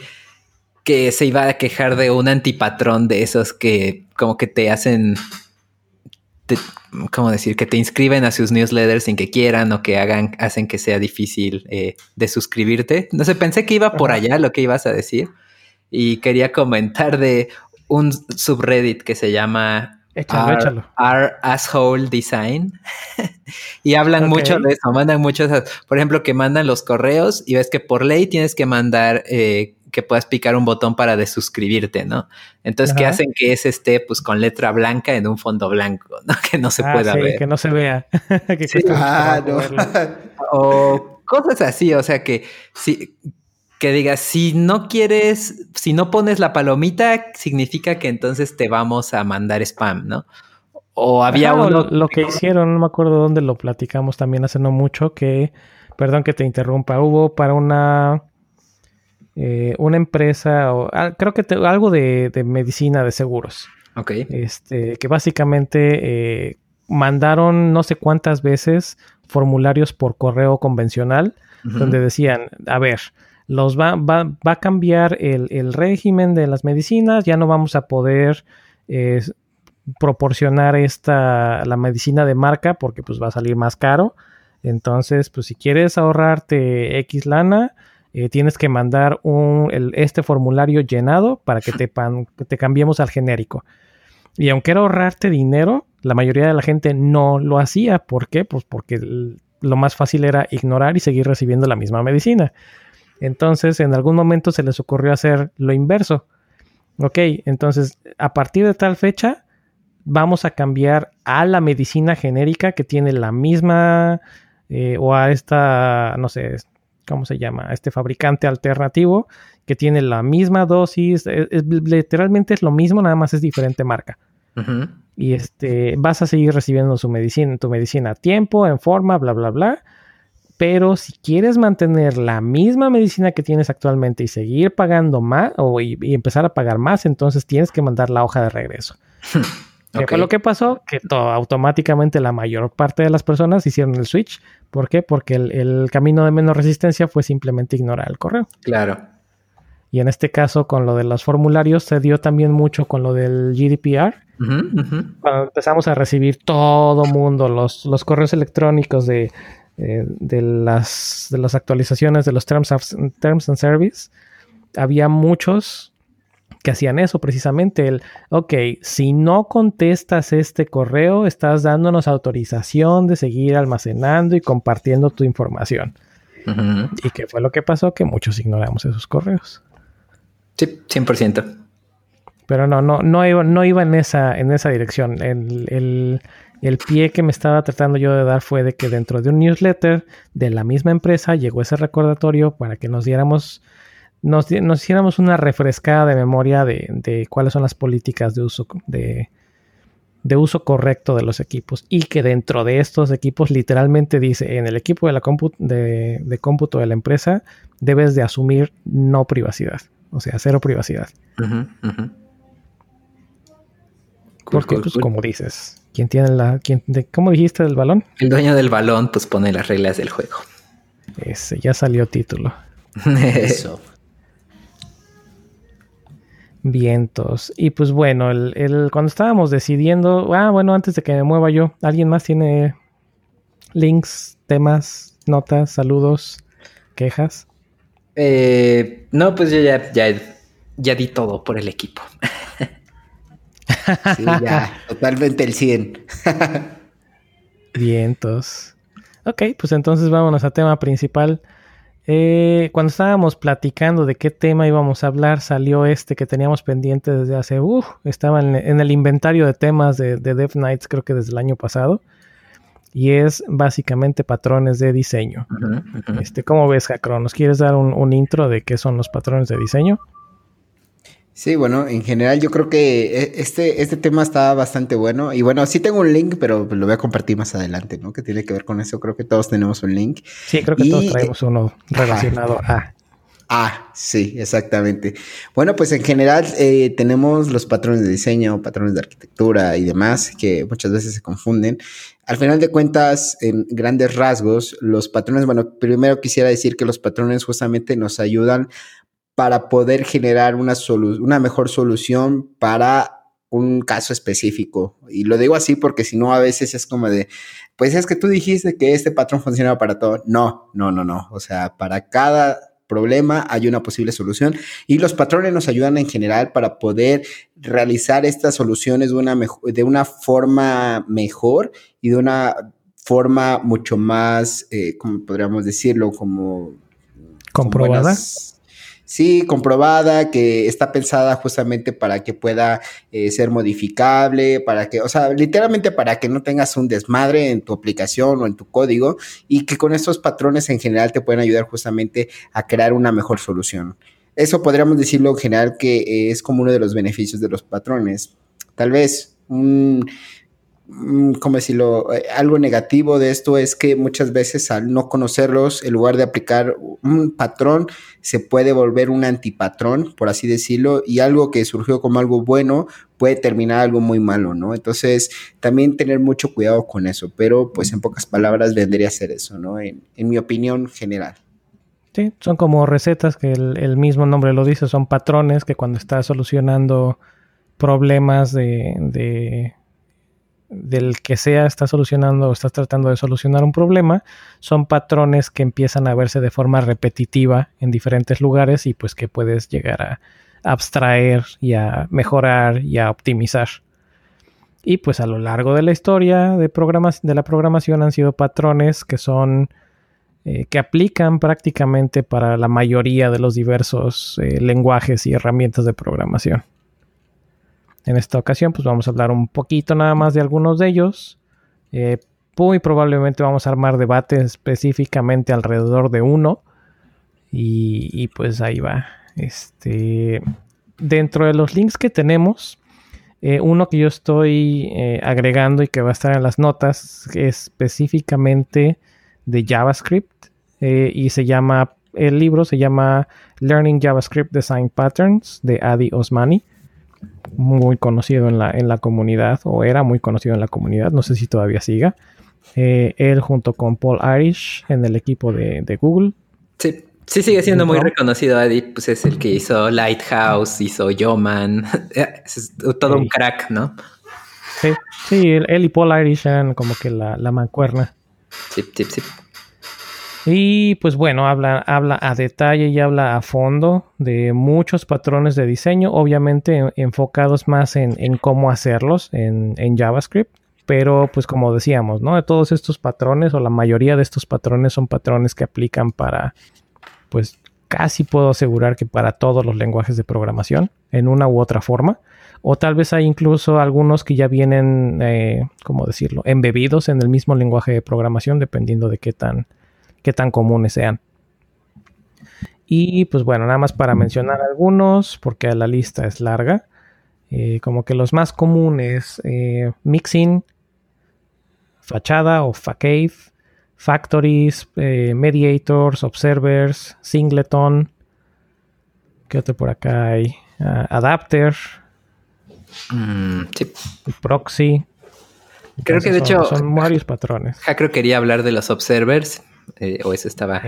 que se iba a quejar de un antipatrón de esos que como que te hacen ¿cómo decir? Que te inscriben a sus newsletters sin que quieran o que hagan, hacen que sea difícil eh, de suscribirte. No sé, pensé que iba por allá lo que ibas a decir y quería comentar de un subreddit que se llama Échalo, our, Asshole Design. y hablan mucho de eso, mandan muchos, por ejemplo, que mandan los correos y ves que por ley tienes que mandar eh, que puedas picar un botón para desuscribirte, ¿no? Entonces, ¿qué hacen que ese esté pues con letra blanca en un fondo blanco, ¿no? Que no se ah, pueda ver. Que no se vea. ah, no. o cosas así, o sea que si que digas, si no quieres, si no pones la palomita, significa que entonces te vamos a mandar spam, ¿no? O había uno... Lo, que hicieron, no me acuerdo dónde lo platicamos también hace no mucho, que, perdón que te interrumpa, hubo para una eh, una empresa, o, ah, creo que algo de, medicina de seguros. Ok. Este, que básicamente eh, mandaron no sé cuántas veces formularios por correo convencional, donde decían, a ver, los va, va, va a cambiar el, régimen de las medicinas, ya no vamos a poder eh, proporcionar esta, la medicina de marca porque pues va a salir más caro. Entonces, pues si quieres ahorrarte X lana, eh, tienes que mandar un, este formulario llenado para que te, te cambiemos al genérico. Y aunque era ahorrarte dinero, la mayoría de la gente no lo hacía. ¿Por qué? Pues porque lo más fácil era ignorar y seguir recibiendo la misma medicina. Entonces, en algún momento se les ocurrió hacer lo inverso. Ok, entonces, a partir de tal fecha, vamos a cambiar a la medicina genérica que tiene la misma, eh, o a esta, no sé, ¿cómo se llama? Este fabricante alternativo que tiene la misma dosis, e, literalmente es lo mismo, nada más es diferente marca. Y este, vas a seguir recibiendo su medicina, tu medicina a tiempo, en forma, bla, bla, bla. Pero si quieres mantener la misma medicina que tienes actualmente y seguir pagando más o y, empezar a pagar más, entonces tienes que mandar la hoja de regreso. ¿Qué fue lo que pasó? Que automáticamente la mayor parte de las personas hicieron el switch. ¿Por qué? Porque el, camino de menos resistencia fue simplemente ignorar el correo. Claro. Y en este caso, con lo de los formularios, se dio también mucho con lo del GDPR. Cuando empezamos a recibir todo mundo los, los correos electrónicos de, eh, de, las, de las actualizaciones de los terms, terms and Service, había muchos que hacían eso precisamente. El, ok, si no contestas este correo, estás dándonos autorización de seguir almacenando y compartiendo tu información. ¿Y qué fue lo que pasó? Que muchos ignoramos esos correos. Sí, 100%. Pero no, no, no iba, no iba en, esa, en esa dirección. El, el, el pie que me estaba tratando yo de dar fue de que dentro de un newsletter de la misma empresa llegó ese recordatorio para que nos diéramos nos, hiciéramos una refrescada de memoria de, cuáles son las políticas de uso, de, uso correcto de los equipos. Y que dentro de estos equipos literalmente dice en el equipo de, la de, cómputo de la empresa debes de asumir no privacidad, o sea, cero privacidad. Porque, pues, como dices, ¿quién tiene la. Quién, de, ¿Cómo dijiste del balón? El dueño del balón, pues pone las reglas del juego. Ese, ya salió título. Eso. Vientos. Y pues bueno, el, cuando estábamos decidiendo, ah, bueno, antes de que me mueva yo, ¿alguien más tiene links, temas, notas, saludos, quejas? Eh, no, pues yo ya, ya, ya di todo por el equipo. sí, ya, totalmente el 100. Vientos. Ok, pues entonces vámonos a tema principal. Eh, cuando estábamos platicando de qué tema íbamos a hablar, salió este que teníamos pendiente desde hace, uff, estaba en, el inventario de temas de, de Dev Nights, creo que desde el año pasado. Y es básicamente patrones de diseño. Este, ¿Cómo ves, Jacron? ¿Nos quieres dar un intro de qué son los patrones de diseño? Sí, bueno, en general yo creo que e, este, este tema está bastante bueno. Y bueno, sí tengo un link, pero lo voy a compartir más adelante, ¿no? Que tiene que ver con eso. Creo que todos tenemos un link. Sí, creo que todos traemos uno relacionado a. Ah, sí, exactamente. Bueno, pues en general eh, tenemos los patrones de diseño, patrones de arquitectura y demás que muchas veces se confunden. Al final de cuentas, en grandes rasgos, los patrones, bueno, primero quisiera decir que los patrones justamente nos ayudan para poder generar una, una mejor solución para un caso específico. Y lo digo así porque si no, a veces es como de, pues es que tú dijiste que este patrón funcionaba para todo. No, no, no, no. O sea, para cada problema hay una posible solución y los patrones nos ayudan en general para poder realizar estas soluciones de una, de una forma mejor y de una forma mucho más, eh, como podríamos decirlo, como... Comprobada. Sí, comprobada, que está pensada justamente para que pueda eh, ser modificable, para que, o sea, literalmente para que no tengas un desmadre en tu aplicación o en tu código y que con estos patrones en general te pueden ayudar justamente a crear una mejor solución. Eso podríamos decirlo en general que es como uno de los beneficios de los patrones. Tal vez un, ¿cómo decirlo? Eh, algo negativo de esto es que muchas veces al no conocerlos, en lugar de aplicar un patrón, se puede volver un antipatrón, por así decirlo, y algo que surgió como algo bueno puede terminar algo muy malo, ¿no? Entonces, también tener mucho cuidado con eso, pero pues en pocas palabras vendría a ser eso, ¿no? En, mi opinión general. Sí, son como recetas que el, mismo nombre lo dice, son patrones que cuando estás solucionando problemas de del que sea está solucionando o estás tratando de solucionar un problema, son patrones que empiezan a verse de forma repetitiva en diferentes lugares y pues que puedes llegar a abstraer y a mejorar y a optimizar. Y pues a lo largo de la historia de, programas, de la programación han sido patrones que son eh, que aplican prácticamente para la mayoría de los diversos eh, lenguajes y herramientas de programación. En esta ocasión, pues vamos a hablar un poquito nada más de algunos de ellos. Eh, muy probablemente vamos a armar debate específicamente alrededor de uno. Y, pues ahí va. Este, dentro de los links que tenemos, eh, uno que yo estoy eh, agregando y que va a estar en las notas es específicamente de JavaScript y se llama, el libro se llama Learning JavaScript Design Patterns de Adi Osmani muy conocido en la, en la comunidad, o era muy conocido en la comunidad, no sé si todavía siga. Eh, él junto con Paul Irish en el equipo de, Google. Sí, sí sigue siendo muy reconocido, Adi, pues es el que hizo Lighthouse, hizo Yoman, es todo un crack, ¿no? Sí, sí, él, y Paul Irish eran como que la, la mancuerna. Sí, sí, sí. Y pues bueno, habla, habla a detalle y habla a fondo de muchos patrones de diseño, obviamente enfocados más en, cómo hacerlos en, JavaScript. Pero pues como decíamos, ¿no? Todos estos patrones o la mayoría de estos patrones son patrones que aplican para, pues casi puedo asegurar que para todos los lenguajes de programación, en una u otra forma. O tal vez hay incluso algunos que ya vienen, eh, ¿cómo decirlo?, embebidos en el mismo lenguaje de programación, dependiendo de qué tan qué tan comunes sean. Y pues bueno, nada más para mencionar algunos, porque la lista es larga. Eh, como que los más comunes, eh, mixing, fachada o facade, factories, eh, mediators, observers, singleton. ¿Qué otro por acá hay? Ah, adapter, mm, proxy. Creo que de hecho son varios patrones. creo quería hablar de los observers eh, o eso estaba.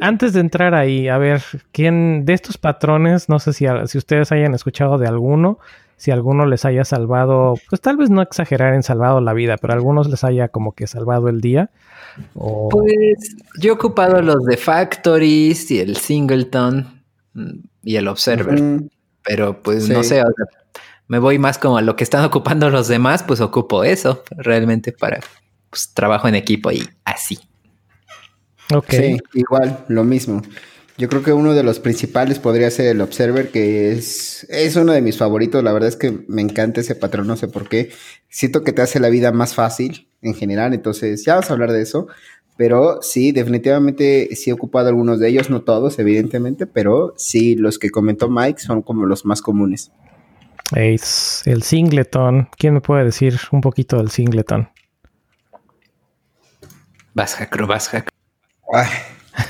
antes, de, entrar ahí, a ver, ¿quién de estos patrones, no sé si, si ustedes hayan escuchado de alguno, si alguno les haya salvado, pues tal vez no exagerar en salvado la vida, pero a algunos les haya como que salvado el día? Pues yo he ocupado los de Factories y el Singleton mm, y el Observer, pero pues no sé, me voy más como a lo que están ocupando los demás, pues ocupo eso realmente para pues, trabajo en equipo y así. Ok. Sí, igual, lo mismo. Yo creo que uno de los principales podría ser el Observer, que es, es uno de mis favoritos. La verdad es que me encanta ese patrón, no sé por qué. Siento que te hace la vida más fácil en general, entonces ya vamos a hablar de eso. Pero sí, definitivamente sí he ocupado algunos de ellos, no todos, evidentemente, pero sí, los que comentó Mike son como los más comunes. el singleton. ¿Quién me puede decir un poquito del singleton? Vas, Jacro, vas,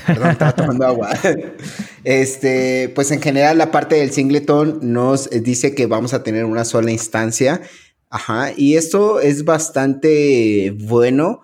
perdón, estaba tomando agua. Este, pues en general la parte del singleton nos dice que vamos a tener una sola instancia. Ajá, y esto es bastante bueno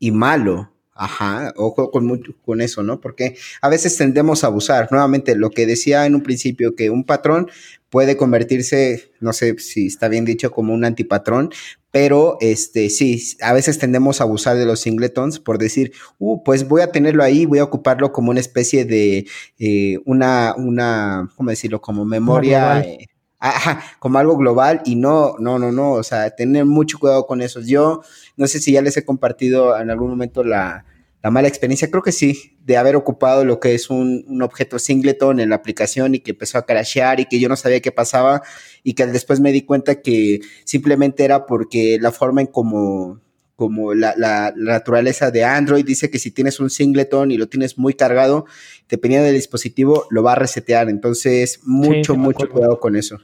y malo. Ajá, ojo con, con eso, ¿no? Porque a veces tendemos a abusar. Nuevamente, lo que decía en un principio, que un patrón puede convertirse, no sé si está bien dicho, como un antipatrón, pero este sí, a veces tendemos a abusar de los singletons por decir, uh, pues voy a tenerlo ahí, voy a ocuparlo como una especie de eh, una, una, ¿cómo decirlo? Como memoria. Eh, ajá, como algo global y no, no, no, no, o sea, tener mucho cuidado con eso. Yo no sé si ya les he compartido en algún momento la, la mala experiencia, creo que sí, de haber ocupado lo que es un, un, objeto singleton en la aplicación y que empezó a crashear y que yo no sabía qué pasaba y que después me di cuenta que simplemente era porque la forma en como, como la, la, la naturaleza de Android dice que si tienes un singleton y lo tienes muy cargado, dependiendo del dispositivo, lo va a resetear. Entonces, mucho, sí, mucho cuidado con eso.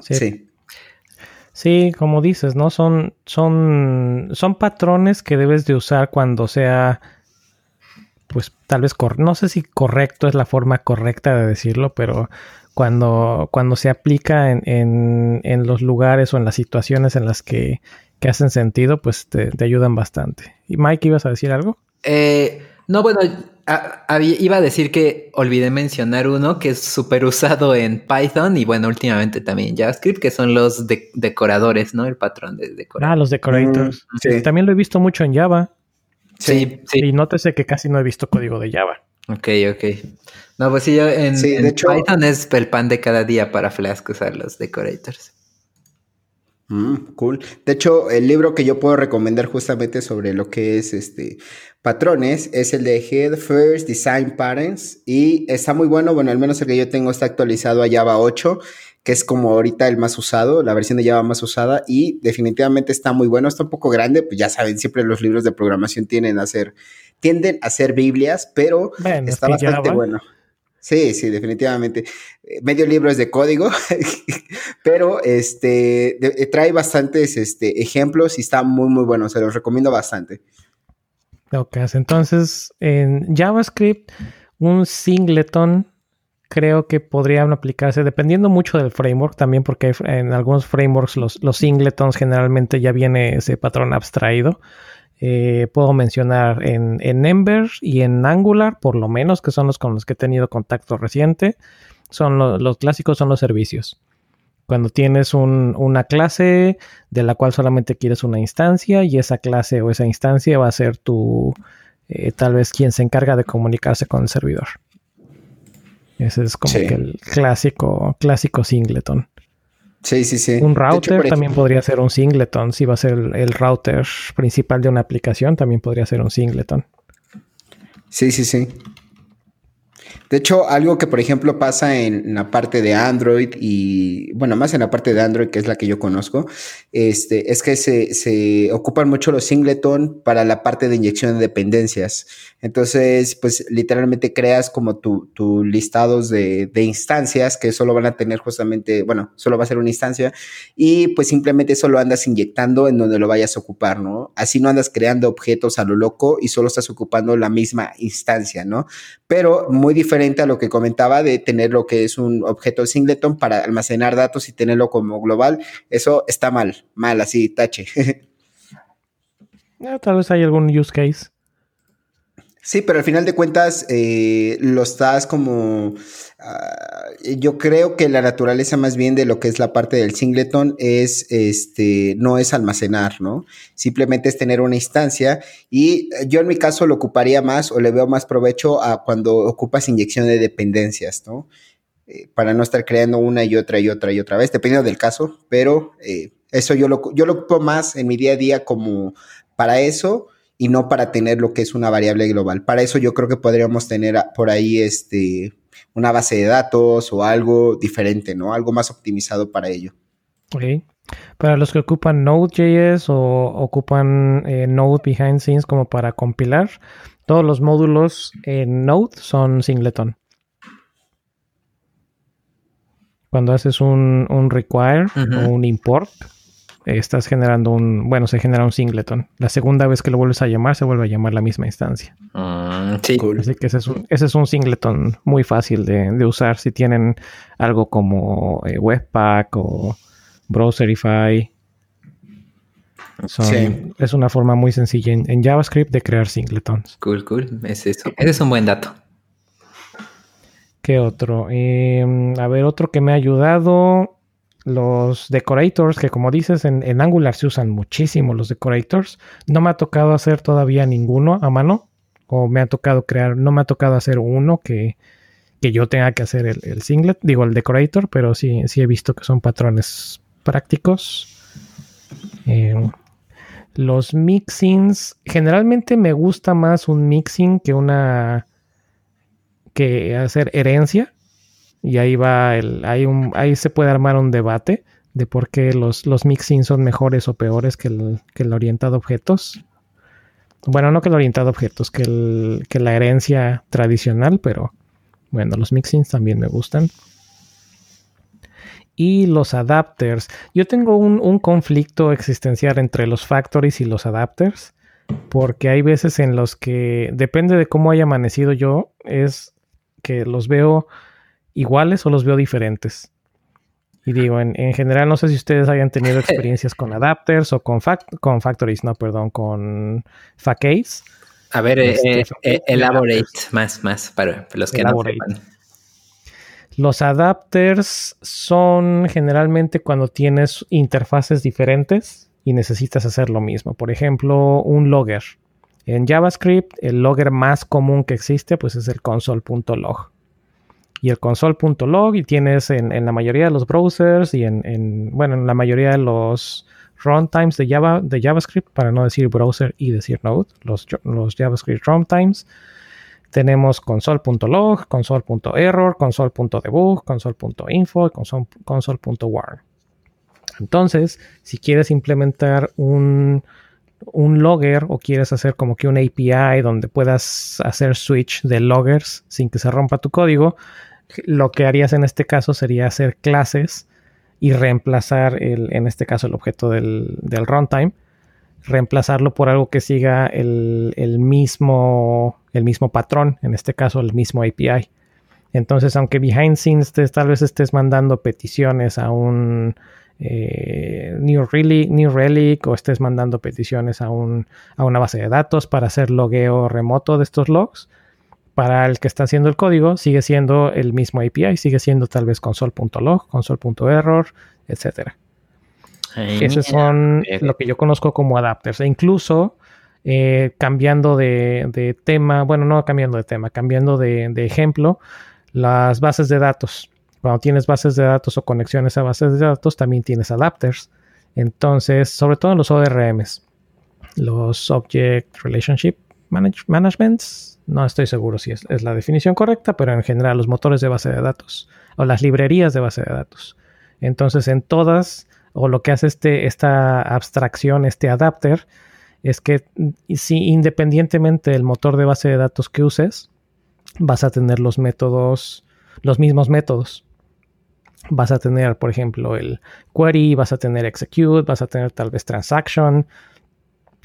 sí. sí. Sí, como dices, ¿no? Son, son, son patrones que debes de usar cuando sea, pues tal vez, no sé si correcto es la forma correcta de decirlo, pero cuando, cuando se aplica en, en, en los lugares o en las situaciones en las que, que hacen sentido, pues te, te, ayudan bastante. ¿Y Mike, ibas a decir algo? Eh, no, bueno, a, a, iba a decir que olvidé mencionar uno que es súper usado en Python y bueno, últimamente también en JavaScript, que son los de, decoradores, ¿no? El patrón de decoradores. Ah, los decorators. Mm, sí. También lo he visto mucho en Java. Sí, sí. Y nótese que casi no he visto código de Java. Ok, ok. No, pues sí, yo en, sí, en hecho, Python es el pan de cada día para Flask usar los decorators. Mm, cool. De hecho, el libro que yo puedo recomendar justamente sobre lo que es este patrones es el de Head First Design Patterns y está muy bueno. Bueno, al menos el que yo tengo está actualizado a Java 8, que es como ahorita el más usado, la versión de Java más usada y definitivamente está muy bueno. Está un poco grande, pues ya saben, siempre los libros de programación tienden a ser tienden a ser Biblias, pero bueno, está bastante bueno. Sí, sí, definitivamente. Medio libro es de código, pero este de, trae bastantes este, ejemplos y está muy, muy bueno. Se los recomiendo bastante. Ok, entonces en JavaScript, un singleton creo que podrían aplicarse dependiendo mucho del framework también, porque en algunos frameworks los, los singletons generalmente ya viene ese patrón abstraído. Eh, puedo mencionar en, en, Ember y en Angular, por lo menos, que son los con los que he tenido contacto reciente. Son lo, los clásicos, son los servicios. Cuando tienes un, una clase de la cual solamente quieres una instancia y esa clase o esa instancia va a ser tu, eh, tal vez quien se encarga de comunicarse con el servidor. Ese es como sí. que el clásico, clásico singleton. Sí, sí, sí. Un router hecho, también podría ser un singleton. Si va a ser el, el, router principal de una aplicación, también podría ser un singleton. Sí, sí, sí. De hecho, algo que por ejemplo pasa en la parte de Android y, bueno, más en la parte de Android, que es la que yo conozco, este, es que se, ocupan mucho los singleton para la parte de inyección de dependencias. Entonces, pues literalmente creas como tus tu listados de, de, instancias que solo van a tener justamente, bueno, solo va a ser una instancia y pues simplemente solo andas inyectando en donde lo vayas a ocupar, ¿no? Así no andas creando objetos a lo loco y solo estás ocupando la misma instancia, ¿no? Pero muy diferente a lo que comentaba de tener lo que es un objeto singleton para almacenar datos y tenerlo como global. Eso está mal, mal, así, tache. Ya, tal vez hay algún use case. Sí, pero al final de cuentas eh, lo estás como... Uh, yo creo que la naturaleza más bien de lo que es la parte del singleton es, este, no es almacenar, ¿no? Simplemente es tener una instancia y yo en mi caso lo ocuparía más o le veo más provecho a cuando ocupas inyección de dependencias, ¿no? Eh, para no estar creando una y otra y otra y otra vez, dependiendo del caso, pero eh, eso yo lo, yo lo ocupo más en mi día a día como para eso y no para tener lo que es una variable global. Para eso yo creo que podríamos tener por ahí este, una base de datos o algo diferente, ¿no? Algo más optimizado para ello. Ok. Para los que ocupan Node.js o ocupan eh, Node behind scenes como para compilar, todos los módulos en Node son singleton. Cuando haces un, un require uh -huh. o un import, estás generando un, bueno, se genera un singleton. La segunda vez que lo vuelves a llamar, se vuelve a llamar la misma instancia. Mm, sí. Cool. Así que ese es un, ese es un singleton muy fácil de, de, usar si tienen algo como eh, Webpack o Browserify. Son, sí. Es una forma muy sencilla en, en, JavaScript de crear singletons. Cool, cool. Es eso. Ese es un buen dato. ¿Qué otro? Em, a ver, otro que me ha ayudado. Los decorators, que como dices, en, Angular se usan muchísimo los decorators. No me ha tocado hacer todavía ninguno a mano. O me ha tocado crear, no me ha tocado hacer uno que, yo tenga que hacer el, singlet, digo el decorator, pero sí, sí he visto que son patrones prácticos. Em, los mixings, generalmente me gusta más un mixing que una que hacer herencia. Y ahí va el, un, ahí se puede armar un debate de por qué los, los mixing son mejores o peores que el, que el orientado objetos. Bueno, no que el orientado objetos, que, el, que la herencia tradicional, pero bueno, los mixings también me gustan. Y los adapters. Yo tengo un, un conflicto existencial entre los factories y los adapters porque hay veces en los que depende de cómo haya amanecido yo, es que los veo iguales o los veo diferentes. Y digo, en, general, no sé si ustedes hayan tenido experiencias con adapters o con, con factories, no, perdón, con facades. A ver, este, eh, eh, elaborate más, más para, los que no sepan. Los adapters son generalmente cuando tienes interfaces diferentes y necesitas hacer lo mismo. Por ejemplo, un logger. En JavaScript, el logger más común que existe pues es el console.log. Y el console.log y tienes en, la mayoría de los browsers y en, bueno, en la mayoría de los runtimes de, Java, de JavaScript, para no decir browser y decir node, los, los JavaScript runtimes, tenemos console.log, console.error, console.debug, console.info console.warn. Entonces, si quieres implementar un un logger o quieres hacer como que un API donde puedas hacer switch de loggers sin que se rompa tu código, lo que harías en este caso sería hacer clases y reemplazar el, en este caso el objeto del, runtime, reemplazarlo por algo que siga el, mismo, el mismo patrón, en este caso el mismo API. Entonces, aunque behind scenes tal vez estés mandando peticiones a un eh, New, Relic, New Relic o estés mandando peticiones a, un, a una base de datos para hacer logueo remoto de estos logs, para el que está haciendo el código sigue siendo el mismo API, sigue siendo tal vez console.log, console.error, etc. Esos son lo que yo conozco como adapters. E incluso eh, cambiando de, tema, bueno, no cambiando de tema, cambiando de ejemplo, las bases de datos. Cuando tienes bases de datos o conexiones a bases de datos, también tienes adapters. Entonces, sobre todo en los ORMs, los Object Relationship Managements, no estoy seguro si es, la definición correcta, pero en general los motores de base de datos o las librerías de base de datos. Entonces, en todas, o lo que hace este, esta abstracción, este adapter, es que si independientemente del motor de base de datos que uses, vas a tener los métodos, los mismos métodos vas a tener, por ejemplo, el query, vas a tener execute, vas a tener tal vez transaction,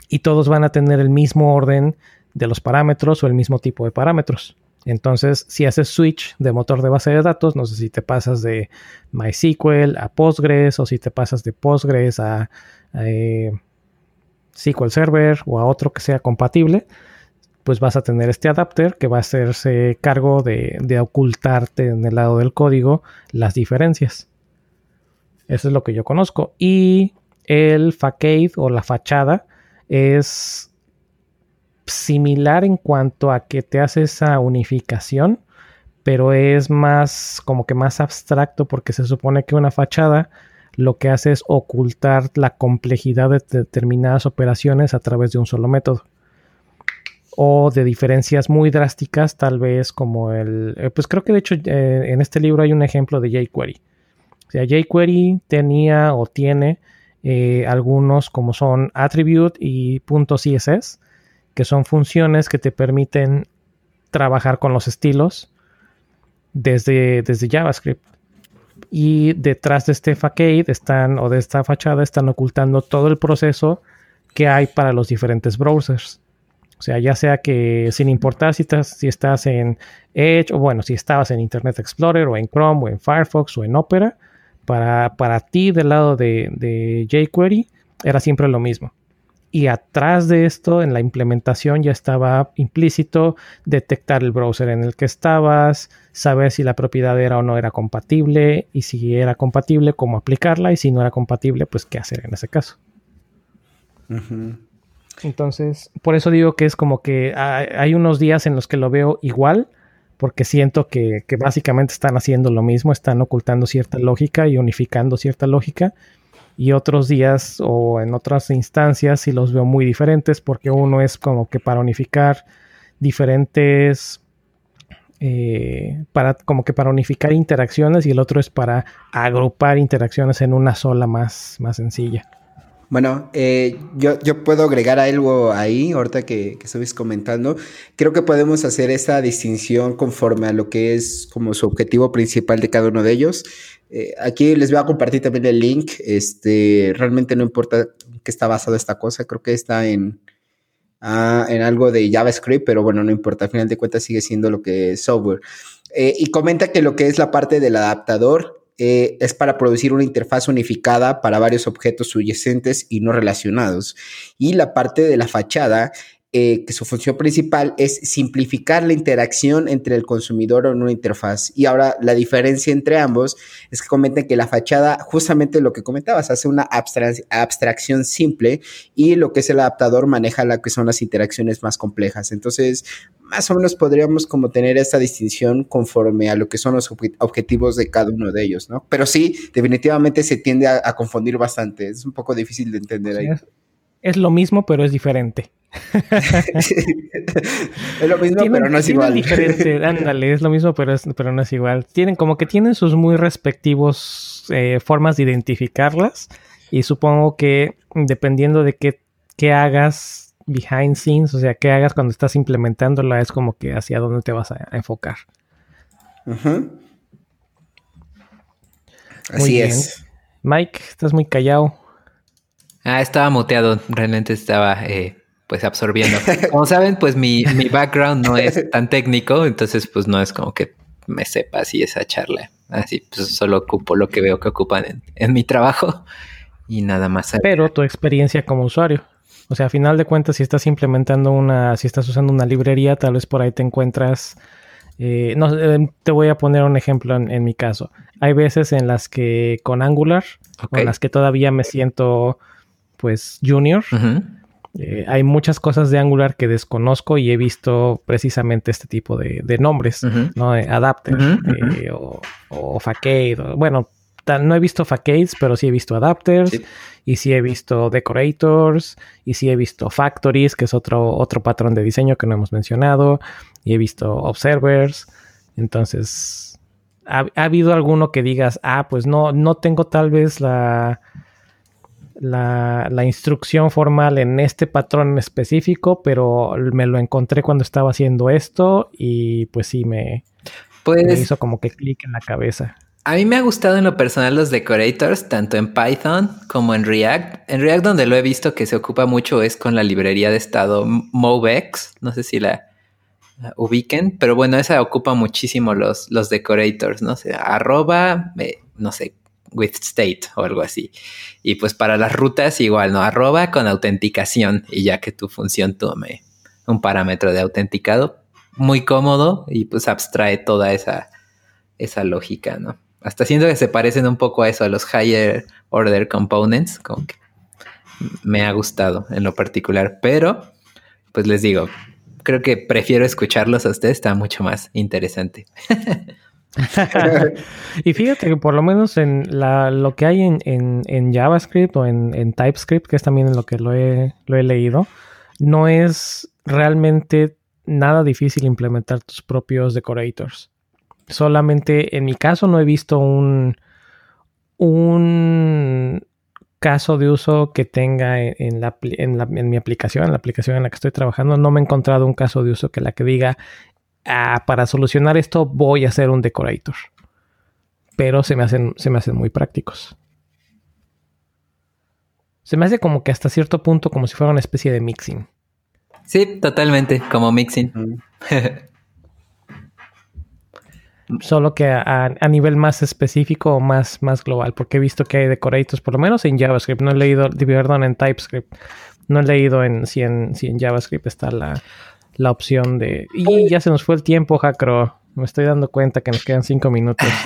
y todos van a tener el mismo orden de los parámetros o el mismo tipo de parámetros. Entonces, si haces switch de motor de base de datos, no sé si te pasas de MySQL a Postgres o si te pasas de Postgres a, eh, SQL Server o a otro que sea compatible, pues vas a tener este adapter que va a hacerse cargo de, ocultarte en el lado del código las diferencias. Eso es lo que yo conozco. Y el facade o la fachada es similar en cuanto a que te hace esa unificación, pero es más como que más abstracto porque se supone que una fachada lo que hace es ocultar la complejidad de determinadas operaciones a través de un solo método o de diferencias muy drásticas, tal vez como el, eh, pues creo que de hecho eh, en este libro hay un ejemplo de jQuery. O sea, jQuery tenía o tiene eh, algunos como son attribute y .css, que son funciones que te permiten trabajar con los estilos desde, desde JavaScript. Y detrás de este facade están, o de esta fachada, están ocultando todo el proceso que hay para los diferentes browsers. O sea, ya sea que sin importar si estás, si estás en Edge o bueno, si estabas en Internet Explorer o en Chrome o en Firefox o en Opera, para, para ti del lado de, de jQuery era siempre lo mismo. Y atrás de esto, en la implementación, ya estaba implícito detectar el browser en el que estabas, saber si la propiedad era o no era compatible, y si era compatible, cómo aplicarla, y si no era compatible, pues qué hacer en ese caso. Entonces, por eso digo que es como que hay unos días en los que lo veo igual, porque siento que, que básicamente están haciendo lo mismo, están ocultando cierta lógica y unificando cierta lógica y otros días o en otras instancias sí los veo muy diferentes porque uno es como que para unificar diferentes eh, para como que para unificar interacciones y el otro es para agrupar interacciones en una sola más, más sencilla. Bueno, eh, yo, yo, puedo agregar algo ahí, ahorita que, que comentando. Creo que podemos hacer esta distinción conforme a lo que es como su objetivo principal de cada uno de ellos. Eh, aquí les voy a compartir también el link. Este, realmente no importa qué está basado esta cosa, creo que está en, ah, en algo de JavaScript, pero bueno, no importa, al final de cuentas sigue siendo lo que es software. Eh, y comenta que lo que es la parte del adaptador eh, es para producir una interfaz unificada para varios objetos subyacentes y no relacionados. Y la parte de la fachada eh, que su función principal es simplificar la interacción entre el consumidor en una interfaz. Y ahora la diferencia entre ambos es que comentan que la fachada, justamente lo que comentabas, hace una abstracción simple y lo que es el adaptador maneja la que son las interacciones más complejas. Entonces, más o menos podríamos como tener esta distinción conforme a lo que son los objetivos de cada uno de ellos, ¿no? Pero sí, definitivamente se tiende a, confundir bastante. Es un poco difícil de entender ahí. Es lo mismo, pero es diferente. es lo mismo, pero no es igual. Diferente, ándale, es lo mismo, pero, pero no es igual. Tienen como que tienen sus muy respectivos eh, formas de identificarlas. Y supongo que dependiendo de qué, qué hagas behind scenes, o sea, qué hagas cuando estás implementándola, es como que hacia dónde te vas a, enfocar. Así es. Mike, estás muy callado. Ah, estaba muteado. Realmente estaba eh, pues absorbiendo. Como saben, pues mi, mi background no es tan técnico, entonces pues no es como que me sepa así esa charla. Así pues solo ocupo lo que veo que ocupan en, mi trabajo y nada más. Pero tu experiencia como usuario. O sea, a final de cuentas, si estás implementando una, si estás usando una librería, tal vez por ahí te encuentras. Eh, no, eh, te voy a poner un ejemplo en, mi caso. Hay veces en las que con Angular, o en las que todavía me siento, pues, junior. Eh, hay muchas cosas de Angular que desconozco y he visto precisamente este tipo de, nombres, ¿no? Adapter eh, o, Facade. bueno, no he visto Facades, pero sí he visto Adapters y sí he visto Decorators y sí he visto Factories, que es otro, otro patrón de diseño que no hemos mencionado, y he visto Observers. Entonces, ha, ha habido alguno que digas, ah, pues no, no tengo tal vez la la, instrucción formal en este patrón específico, pero me lo encontré cuando estaba haciendo esto y pues sí me, pues, hizo como que clic en la cabeza. A mí me ha gustado en lo personal los decorators, tanto en Python como en React. En React donde lo he visto que se ocupa mucho es con la librería de estado Movex, no sé si la, ubiquen, pero bueno, esa ocupa muchísimo los, los decorators, ¿no? sé, arroba, eh, no sé, with state o algo así. Y pues para las rutas igual, ¿no? Arroba con autenticación y ya que tu función tome un parámetro de autenticado, muy cómodo y pues abstrae toda esa, esa lógica, ¿no? Hasta siento que se parecen un poco a eso, a los higher order components, como que me ha gustado en lo particular, pero pues les digo, creo que prefiero escucharlos a ustedes, está mucho más interesante. y fíjate que por lo menos en lo que hay en, JavaScript o en, TypeScript, que es también en lo que lo he, lo he leído, no es realmente nada difícil implementar tus propios decorators. Solamente en mi caso no he visto un, un caso de uso que tenga en, la, en, la, en mi aplicación, en la aplicación en la que estoy trabajando, no me he encontrado un caso de uso que la que diga ah, para solucionar esto voy a hacer un decorator. Pero se me hacen, se me hacen muy prácticos. Se me hace como que hasta cierto punto como si fuera una especie de mixing. Sí, totalmente, como mixing. Solo que a, nivel más específico o más, más global, porque he visto que hay decorators, por lo menos en JavaScript, no he leído, perdón, en TypeScript, no he leído en si en, si en JavaScript está la, la opción de... Y ya se nos fue el tiempo, Jacro. Me estoy dando cuenta que nos quedan cinco minutos.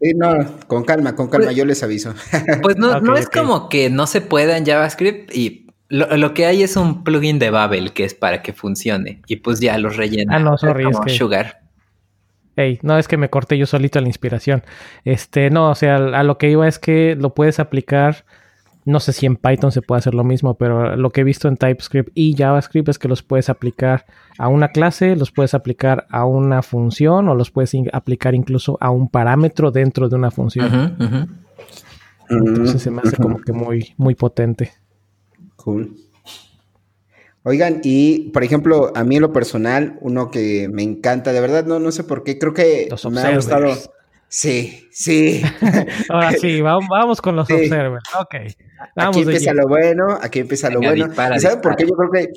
Sí, no, con calma, con calma, pues yo les aviso. Pues no, no es como que no se pueda en JavaScript y lo, que hay es un plugin de Babel que es para que funcione y pues ya los rellena. Ah, no, sorry, es, que... Sugar. Ey, no es que me corté yo solito la inspiración. Este, no, o sea, a lo que iba es que lo puedes aplicar no sé si en Python se puede hacer lo mismo, pero lo que he visto en TypeScript y JavaScript es que los puedes aplicar a una clase, los puedes aplicar a una función o los puedes aplicar incluso a un parámetro dentro de una función. Entonces se me hace como que muy, muy potente. Cool. Oigan, y por ejemplo, a mí en lo personal, uno que me encanta, de verdad, no, no sé por qué, creo que me ha gustado. Sí, sí. Ahora sí, vamos, con los observers. Ok. aquí empieza lo bueno, aquí empieza lo bueno. ¿Y saben por qué? Yo creo que